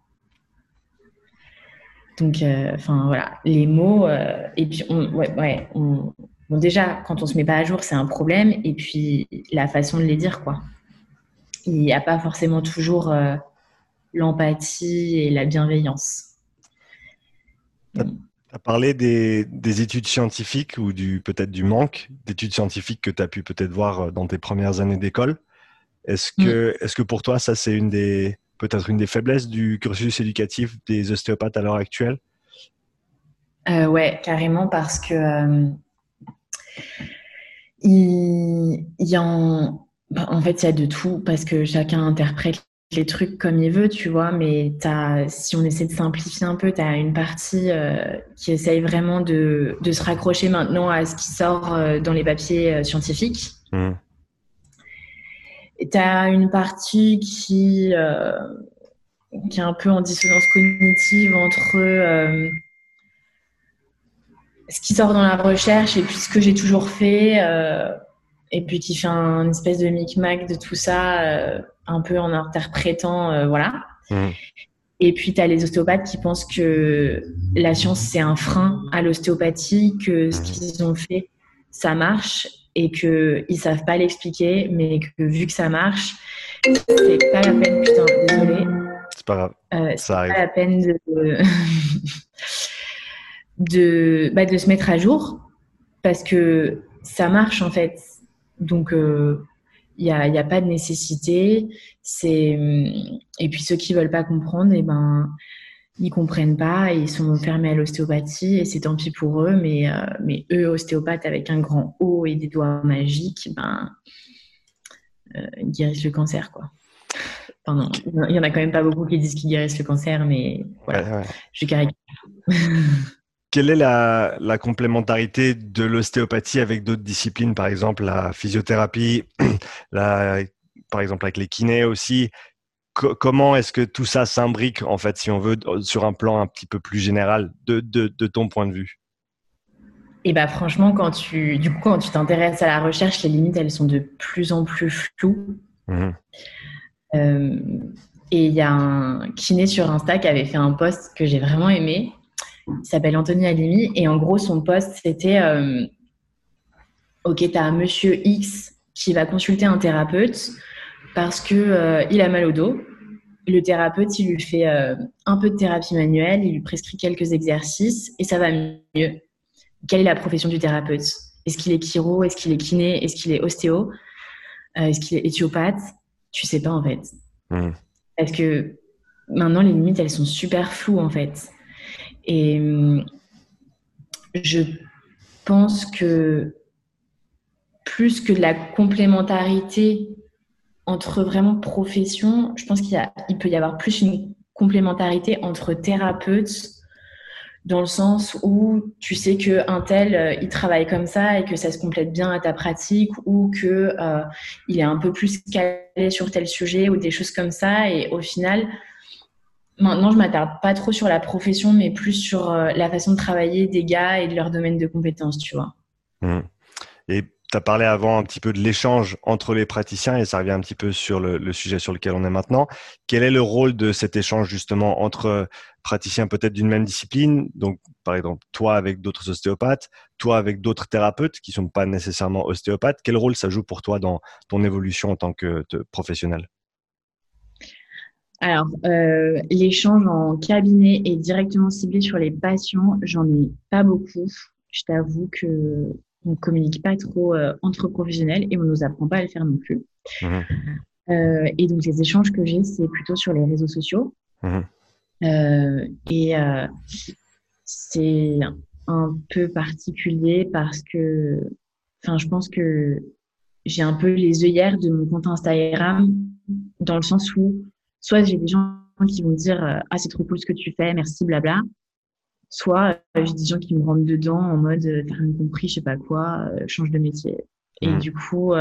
Donc, euh, enfin, voilà, les mots, euh, et puis, on, ouais, ouais, bon, déjà, quand on se met pas à jour, c'est un problème, et puis la façon de les dire, quoi. Il n'y a pas forcément toujours euh, l'empathie et la bienveillance. Tu as, parlé des, études scientifiques ou du peut-être du manque d'études scientifiques que tu as pu peut-être voir euh, dans tes premières années d'école. Est-ce que, est que pour toi, ça, c'est une des, peut-être une des faiblesses du cursus éducatif des ostéopathes à l'heure actuelle? Euh, Ouais, carrément, parce que euh, il, y a en, en fait, il y a de tout, parce que chacun interprète les trucs comme il veut, tu vois, mais as, si on essaie de simplifier un peu, tu as une partie euh, qui essaye vraiment de, de, se raccrocher maintenant à ce qui sort euh, dans les papiers euh, scientifiques. Mmh. Et tu as une partie qui, qui est un peu en dissonance cognitive entre ce qui sort dans la recherche et puis ce que j'ai toujours fait et puis qui fait un espèce de micmac de tout ça, un peu en interprétant, euh, voilà. Mmh. Et puis, tu as les ostéopathes qui pensent que la science, c'est un frein à l'ostéopathie, que ce mmh. qu'ils ont fait, ça marche et qu'ils ne savent pas l'expliquer, mais que vu que ça marche, c'est pas la peine, putain, désolé. C'est pas grave. Euh, c'est pas la peine de, de, bah, de se mettre à jour parce que ça marche en fait donc, il n'y a, y a, pas de nécessité. C'est et puis ceux qui veulent pas comprendre, et eh ben ils comprennent pas, et ils sont fermés à l'ostéopathie et c'est tant pis pour eux. Mais euh, mais eux ostéopathes avec un grand O et des doigts magiques, ben euh, ils guérissent le cancer quoi. Pardon, il y en a quand même pas beaucoup qui disent qu'ils guérissent le cancer, mais voilà, je caricature. Quelle est la, complémentarité de l'ostéopathie avec d'autres disciplines, par exemple la physiothérapie, par exemple avec les kinés aussi? Comment est-ce que tout ça s'imbrique, en fait, si on veut, sur un plan un petit peu plus général, de, ton point de vue? Et bah franchement, quand tu, du coup, quand tu t'intéresses à la recherche, les limites, elles sont de plus en plus floues. Mmh. Euh, et il y a un kiné sur Insta qui avait fait un post que j'ai vraiment aimé. Il s'appelle Anthony Alimi. Et en gros, son poste, c'était euh, Ok, tu as un monsieur X qui va consulter un thérapeute parce qu'il euh, il a mal au dos. Le thérapeute, il lui fait euh, un peu de thérapie manuelle, il lui prescrit quelques exercices et ça va mieux. Quelle est la profession du thérapeute? Est-ce qu'il est chiro? Est-ce qu'il est kiné? Est-ce qu'il est ostéo? Est-ce qu'il est éthiopathe? Tu sais pas en fait. Mmh. Parce que maintenant, les limites, elles sont super floues en fait. Et je pense que plus que la complémentarité entre vraiment professions, je pense qu'il il peut y avoir plus une complémentarité entre thérapeutes dans le sens où tu sais que un tel euh, il travaille comme ça et que ça se complète bien à ta pratique ou que euh, il est un peu plus calé sur tel sujet ou des choses comme ça. Et au final maintenant je m'attarde pas trop sur la profession mais plus sur euh, la façon de travailler des gars et de leur domaine de compétences tu vois mmh. et tu as parlé avant un petit peu de l'échange entre les praticiens et ça revient un petit peu sur le, sujet sur lequel on est maintenant. Quel est le rôle de cet échange justement entre praticiens peut-être d'une même discipline? Donc, par exemple, toi avec d'autres ostéopathes, toi avec d'autres thérapeutes qui sont pas nécessairement ostéopathes. Quel rôle ça joue pour toi dans ton évolution en tant que professionnel? Alors, euh, l'échange en cabinet est directement ciblé sur les patients. J'en ai pas beaucoup. Je t'avoue que on communique pas trop euh, entre professionnels et on nous apprend pas à le faire non plus. Mhm. Euh, et donc les échanges que j'ai, c'est plutôt sur les réseaux sociaux. Euh, et c'est un peu particulier parce que, enfin, je pense que j'ai un peu les œillères de mon compte Instagram dans le sens où soit j'ai des gens qui vont dire ah c'est trop cool ce que tu fais, merci blabla, soit euh, j'ai des gens qui me rentrent dedans en mode euh, t'as rien compris, je sais pas quoi, euh, change de métier. Et mmh. du coup,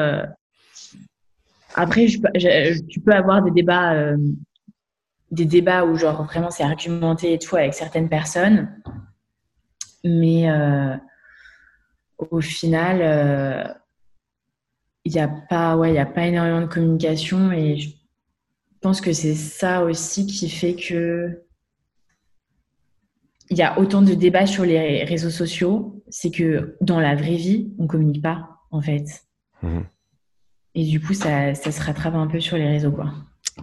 après, tu peux avoir des débats, des débats où genre vraiment c'est argumenté et tout avec certaines personnes, mais au final, il n'y a pas, ouais, il a pas énormément de communication et je pense que c'est ça aussi qui fait que il y a autant de débats sur les réseaux sociaux, c'est que dans la vraie vie, on communique pas, en fait. Mhm. Et du coup, ça, ça, se rattrape un peu sur les réseaux, quoi.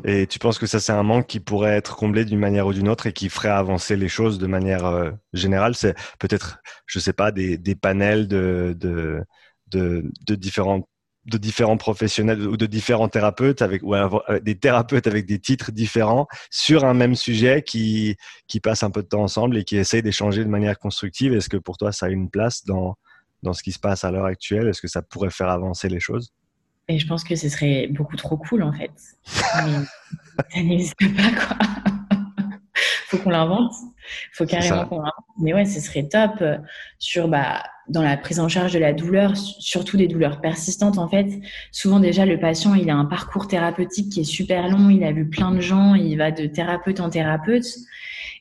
Et tu penses que ça, c'est un manque qui pourrait être comblé d'une manière ou d'une autre et qui ferait avancer les choses de manière euh, générale? C'est peut-être, je sais pas, des, des panels de, de, de, de différentes de différents professionnels ou de différents thérapeutes avec ou des thérapeutes avec des titres différents sur un même sujet qui qui passent un peu de temps ensemble et qui essayent d'échanger de manière constructive. Est-ce que pour toi ça a une place dans dans ce qui se passe à l'heure actuelle? Est-ce que ça pourrait faire avancer les choses? Et je pense que ce serait beaucoup trop cool en fait. Ça n'existe pas quoi. Faut qu'on l'invente. Faut carrément qu'on l'invente. Mais ouais, ce serait top euh, sur bah dans la prise en charge de la douleur, surtout des douleurs persistantes, en fait, souvent déjà le patient, il a un parcours thérapeutique qui est super long, il a vu plein de gens, il va de thérapeute en thérapeute.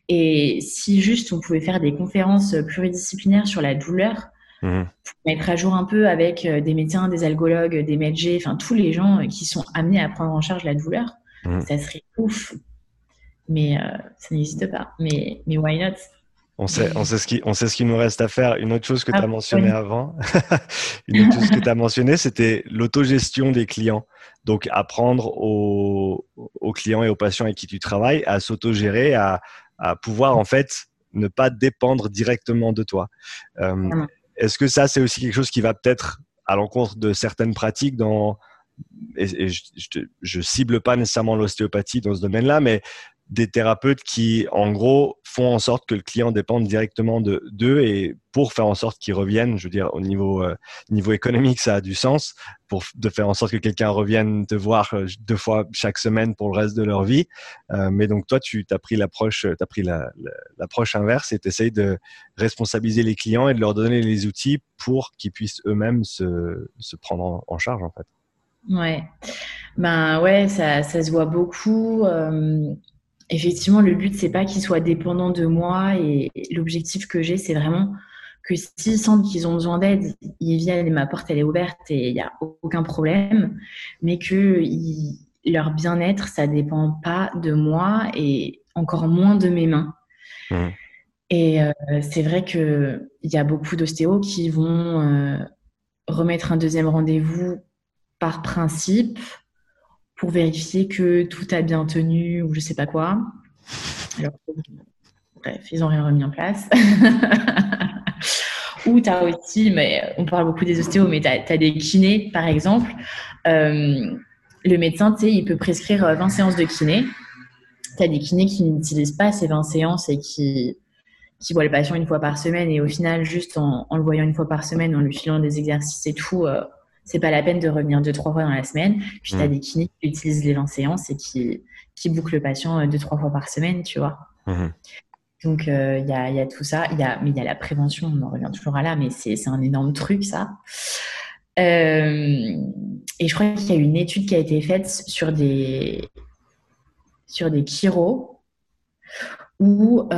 Et si juste on pouvait faire des conférences pluridisciplinaires sur la douleur, mmh. mettre à jour un peu avec euh, des médecins, des algologues, des médecins, enfin tous les gens qui sont amenés à prendre en charge la douleur, mmh. ça serait ouf. Mais euh, ça n'existe pas. Mais, mais why not? On sait, on, sait ce qui, on sait ce qu'il nous reste à faire. Une autre chose que tu as ah, mentionné avant, une autre chose que tu as mentionné, c'était l'autogestion des clients. Donc, apprendre aux, aux, clients et aux patients avec qui tu travailles à s'autogérer, à, à pouvoir en fait ne pas dépendre directement de toi. Euh, Est-ce que ça, c'est aussi quelque chose qui va peut-être à l'encontre de certaines pratiques dans et, je, je, je, cible pas nécessairement l'ostéopathie dans ce domaine-là, mais des thérapeutes qui, en gros, font en sorte que le client dépende directement de d'eux et pour faire en sorte qu'ils reviennent, je veux dire, au niveau euh, économique, ça a du sens pour de faire en sorte que quelqu'un revienne te voir euh, deux fois chaque semaine pour le reste de leur vie. Euh, mais donc toi, tu as pris l'approche, l'approche inverse et tu essayes de responsabiliser les clients et de leur donner les outils pour qu'ils puissent eux-mêmes se, se prendre en, en, charge, en fait. Ouais, ben ouais, ça, ça se voit beaucoup effectivement, le but, c'est pas qu'ils soient dépendants de moi et l'objectif que j'ai, c'est vraiment que s'ils sentent qu'ils ont besoin d'aide, ils viennent et ma porte, elle est ouverte et il n'y a aucun problème, mais que leur bien-être, ça dépend pas de moi et encore moins de mes mains. Mmh. Et euh, c'est vrai qu'il y a beaucoup d'ostéos qui vont euh, remettre un deuxième rendez-vous par principe, pour vérifier que tout a bien tenu ou je sais pas quoi. bref, ils n'ont rien remis en place. ou tu as aussi, mais on parle beaucoup des ostéos, mais tu as, des kinés, par exemple. Euh, le médecin, tu il peut prescrire 20 séances de kiné. Tu as des kinés qui n'utilisent pas ces 20 séances et qui, qui voient le patient une fois par semaine et au final, juste en, le voyant une fois par semaine, en lui filant des exercices et tout, euh, c'est pas la peine de revenir deux, trois fois dans la semaine. Puis tu as mm. des kinés qui utilisent les 20 séances et qui, qui bouclent le patient euh, deux, trois fois par semaine, tu vois. Mm-hmm. Donc, il y, a, y, a, tout ça. Y a, mais il y a la prévention, on en revient toujours à là, mais c'est un énorme truc, ça. et je crois qu'il y a une étude qui a été faite sur des, sur des chiros où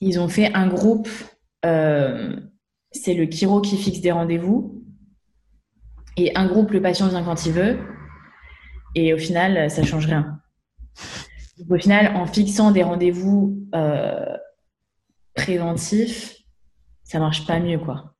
ils ont fait un groupe, c'est le chiro qui fixe des rendez-vous, et un groupe, le patient vient quand il veut, et au final, ça change rien. au final, en fixant des rendez-vous euh, préventifs, ça marche pas mieux, quoi.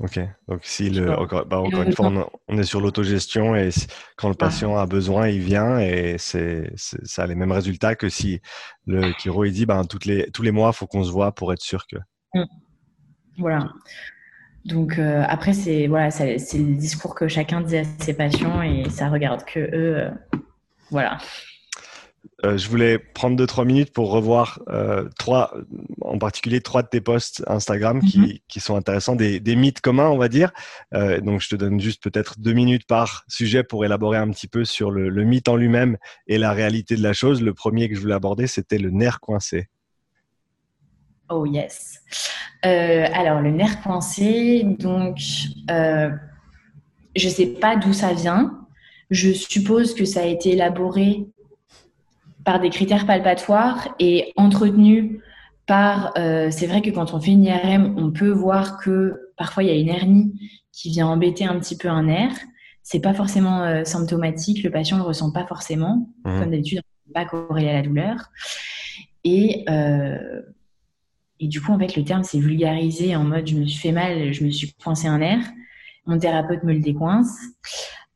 Ok, donc si le, bah, encore, une fois, on, est sur l'autogestion et quand le patient a besoin, il vient et c'est, ça a les mêmes résultats que si le chiro il dit ben, toutes les, tous les mois, il faut qu'on se voit pour être sûr que. Mmh. Voilà. Donc euh, après, c'est voilà, c'est le discours que chacun dit à ses patients et ça regarde que eux. Euh, voilà. Euh, je voulais prendre deux trois minutes pour revoir trois, en particulier trois de tes posts Instagram qui, mhm. qui sont intéressants, des, des, mythes communs, on va dire. donc je te donne juste peut-être deux minutes par sujet pour élaborer un petit peu sur le, le mythe en lui-même et la réalité de la chose. Le premier que je voulais aborder, c'était le nerf coincé. Oh yes. Euh, alors, le nerf coincé, donc, euh, je ne sais pas d'où ça vient. Je suppose que ça a été élaboré par des critères palpatoires et entretenu par. Euh, c'est vrai que quand on fait une IRM, on peut voir que parfois il y a une hernie qui vient embêter un petit peu un nerf. C'est pas forcément symptomatique, le patient le ressent pas forcément. Mmh. Comme d'habitude, on pas corrélé à la douleur. Et et du coup, en fait, le terme s'est vulgarisé en mode je me suis fait mal, je me suis coincé un nerf. Mon thérapeute me le décoince.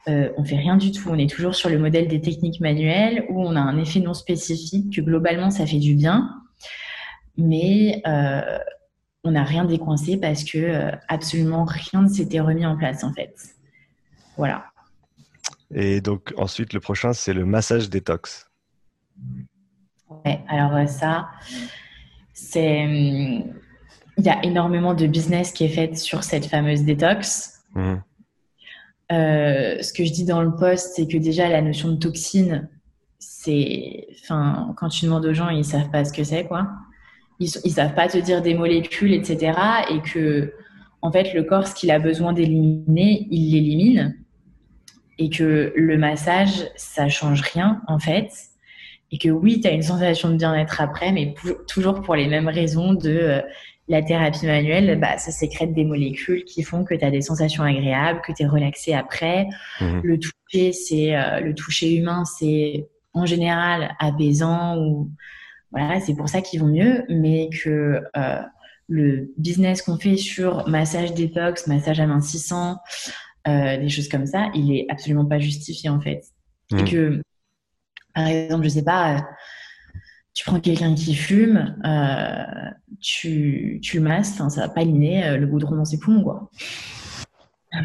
Euh, on fait rien du tout. On est toujours sur le modèle des techniques manuelles où on a un effet non spécifique que globalement ça fait du bien, mais euh, on n'a rien décoincé parce que euh, absolument rien ne s'était remis en place en fait. Voilà. Et donc ensuite le prochain c'est le massage détox. Ouais, alors ça, c'est il y a énormément de business qui est fait sur cette fameuse détox. Mmh. Euh, ce que je dis dans le post, c'est que déjà la notion de toxine, c'est, enfin, quand tu demandes aux gens, ils savent pas ce que c'est, quoi. Ils, ils savent pas te dire des molécules, etc. Et que, en fait, le corps, ce qu'il a besoin d'éliminer, il l'élimine. Et que le massage, ça change rien, en fait et que oui, tu as une sensation de bien-être après, mais toujours pour les mêmes raisons de euh, la thérapie manuelle, bah, ça sécrète des molécules qui font que tu as des sensations agréables, que tu es relaxé après. Mmh. Le toucher, c'est euh, le toucher humain, c'est en général apaisant ou voilà, c'est pour ça qu'ils vont mieux, mais que euh, le business qu'on fait sur massage détox, massage amincissant, des choses comme ça, il est absolument pas justifié en fait. Et mmh. que par exemple, je sais pas, euh, tu prends quelqu'un qui fume, euh, tu, tu le masses, ça va pas aligner euh, le goudron dans ses poumons, quoi.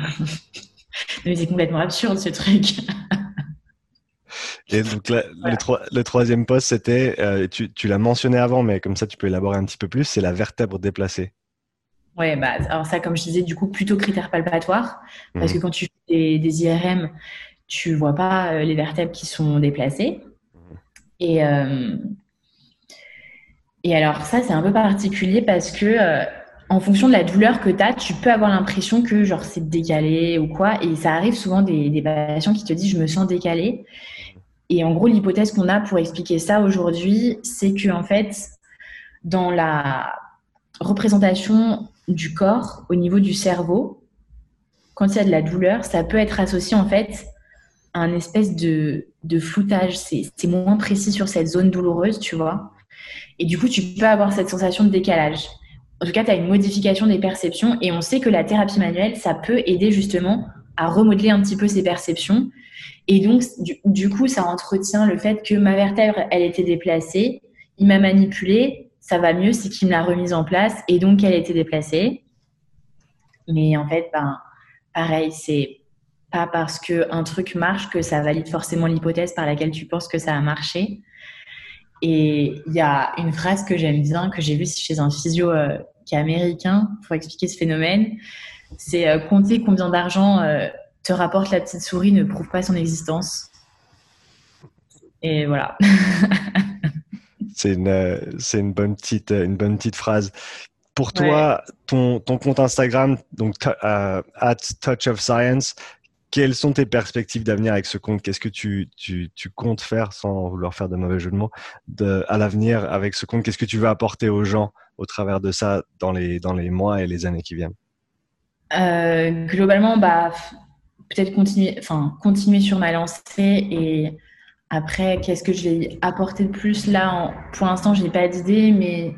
Mais c'est complètement absurde ce truc. Et donc le, troisième poste, c'était, tu, tu l'as mentionné avant, mais comme ça tu peux élaborer un petit peu plus, c'est la vertèbre déplacée. Ouais, bah, alors ça, comme je disais, du coup, plutôt critère palpatoire, parce mmh. que quand tu fais des IRM, tu vois pas euh, les vertèbres qui sont déplacées. Et, euh, et alors ça, c'est un peu particulier parce que euh, en fonction de la douleur que tu as, tu peux avoir l'impression que genre c'est décalé ou quoi. Et ça arrive souvent des, des patients qui te disent je me sens décalé. Et en gros, l'hypothèse qu'on a pour expliquer ça aujourd'hui, c'est que en fait, dans la représentation du corps au niveau du cerveau, quand il y a de la douleur, ça peut être associé en fait un espèce de, de floutage. C'est moins précis sur cette zone douloureuse, tu vois. Et du coup, tu peux avoir cette sensation de décalage. En tout cas, tu as une modification des perceptions et on sait que la thérapie manuelle, ça peut aider justement à remodeler un petit peu ces perceptions. Et donc, du, coup, ça entretient le fait que ma vertèbre, elle était déplacée, il m'a manipulé, ça va mieux, c'est qu'il me l'a remise en place et donc elle était déplacée. Mais en fait, ben, pareil, c'est pas parce qu'un truc marche que ça valide forcément l'hypothèse par laquelle tu penses que ça a marché. Et il y a une phrase que j'aime bien, que j'ai vue chez un physio euh, qui est américain pour expliquer ce phénomène. C'est euh, compter combien d'argent euh, te rapporte la petite souris ne prouve pas son existence. Et voilà. C'est une, c'est une bonne petite, une bonne petite phrase. Pour toi, ton, ton compte Instagram, donc at Touch of Science, quelles sont tes perspectives d'avenir avec ce compte? Qu'est-ce que tu, tu, tu, comptes faire, sans vouloir faire de mauvais jeu de mots, à l'avenir avec ce compte? Qu'est-ce que tu veux apporter aux gens au travers de ça dans les, dans les mois et les années qui viennent? Euh, Globalement, bah, peut-être continuer, continuer sur ma lancée et après, qu'est-ce que je vais apporter de plus? Là Pour l'instant, je n'ai pas d'idée, mais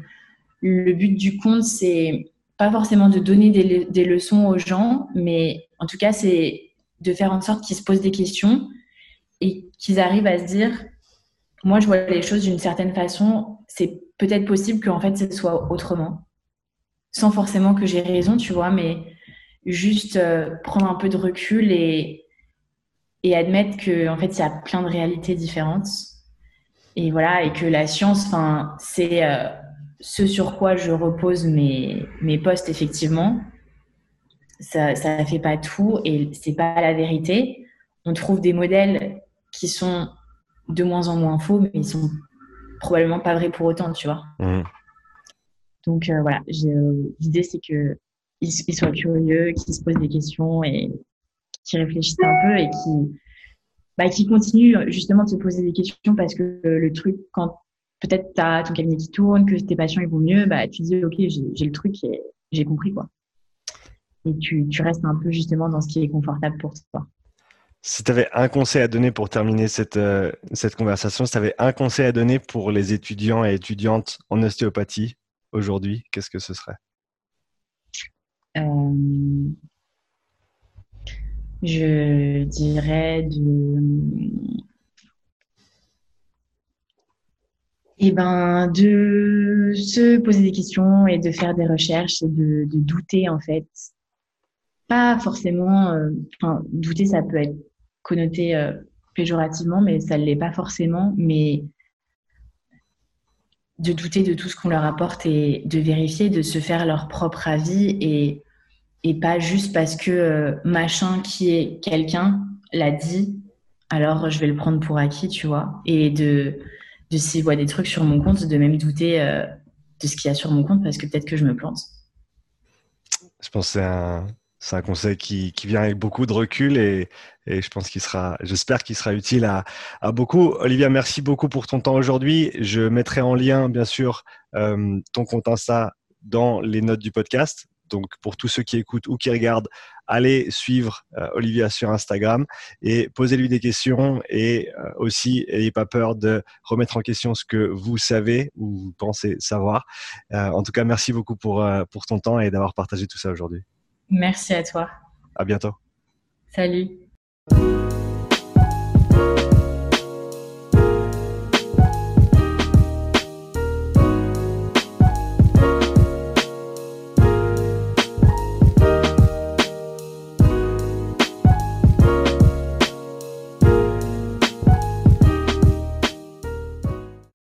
le but du compte, c'est pas forcément de donner des, des, leçons aux gens, mais en tout cas, c'est de faire en sorte qu'ils se posent des questions et qu'ils arrivent à se dire moi, je vois les choses d'une certaine façon, c'est peut-être possible qu'en fait, ce soit autrement. Sans forcément que j'ai raison, tu vois, mais juste euh, prendre un peu de recul et, et admettre qu'en en fait, il y a plein de réalités différentes. Et voilà, et que la science, c'est euh, ce sur quoi je repose mes, mes postes, effectivement. Ça ne fait pas tout et c'est pas la vérité. On trouve des modèles qui sont de moins en moins faux, mais ils sont probablement pas vrais pour autant, tu vois. Mmh. Donc euh, voilà, l'idée c'est que ils, soient curieux, qu'ils se posent des questions et qu'ils réfléchissent un peu et qui bah, qui continuent justement de se poser des questions parce que le truc, quand peut-être tu as ton cabinet qui tourne, que tes patients ils vont mieux, bah, tu dis ok, j'ai le truc et j'ai compris quoi. Et tu, tu restes un peu justement dans ce qui est confortable pour toi. Si tu avais un conseil à donner pour terminer cette, euh, cette conversation, si tu avais un conseil à donner pour les étudiants et étudiantes en ostéopathie aujourd'hui, qu'est-ce que ce serait? Euh, Je dirais de. Eh ben, de se poser des questions et de faire des recherches et de, de douter en fait. Pas forcément, euh, enfin, douter ça peut être connoté euh, péjorativement, mais ça ne l'est pas forcément. Mais de douter de tout ce qu'on leur apporte et de vérifier, de se faire leur propre avis et, et pas juste parce que euh, machin qui est quelqu'un l'a dit, alors je vais le prendre pour acquis, tu vois. Et de, de voit des trucs sur mon compte, de même douter de ce qu'il y a sur mon compte parce que peut-être que je me plante. Je pense que c'est un, c'est un conseil qui, vient avec beaucoup de recul et, je pense qu'il sera, j'espère qu'il sera utile à, beaucoup. Olivia, merci beaucoup pour ton temps aujourd'hui. Je mettrai en lien, bien sûr, euh, ton compte Insta dans les notes du podcast. Donc, pour tous ceux qui écoutent ou qui regardent, allez suivre euh, Olivia sur Instagram et posez-lui des questions et euh, aussi, n'ayez pas peur de remettre en question ce que vous savez ou pensez savoir. en tout cas, merci beaucoup pour ton temps et d'avoir partagé tout ça aujourd'hui. Merci à toi. À bientôt. Salut.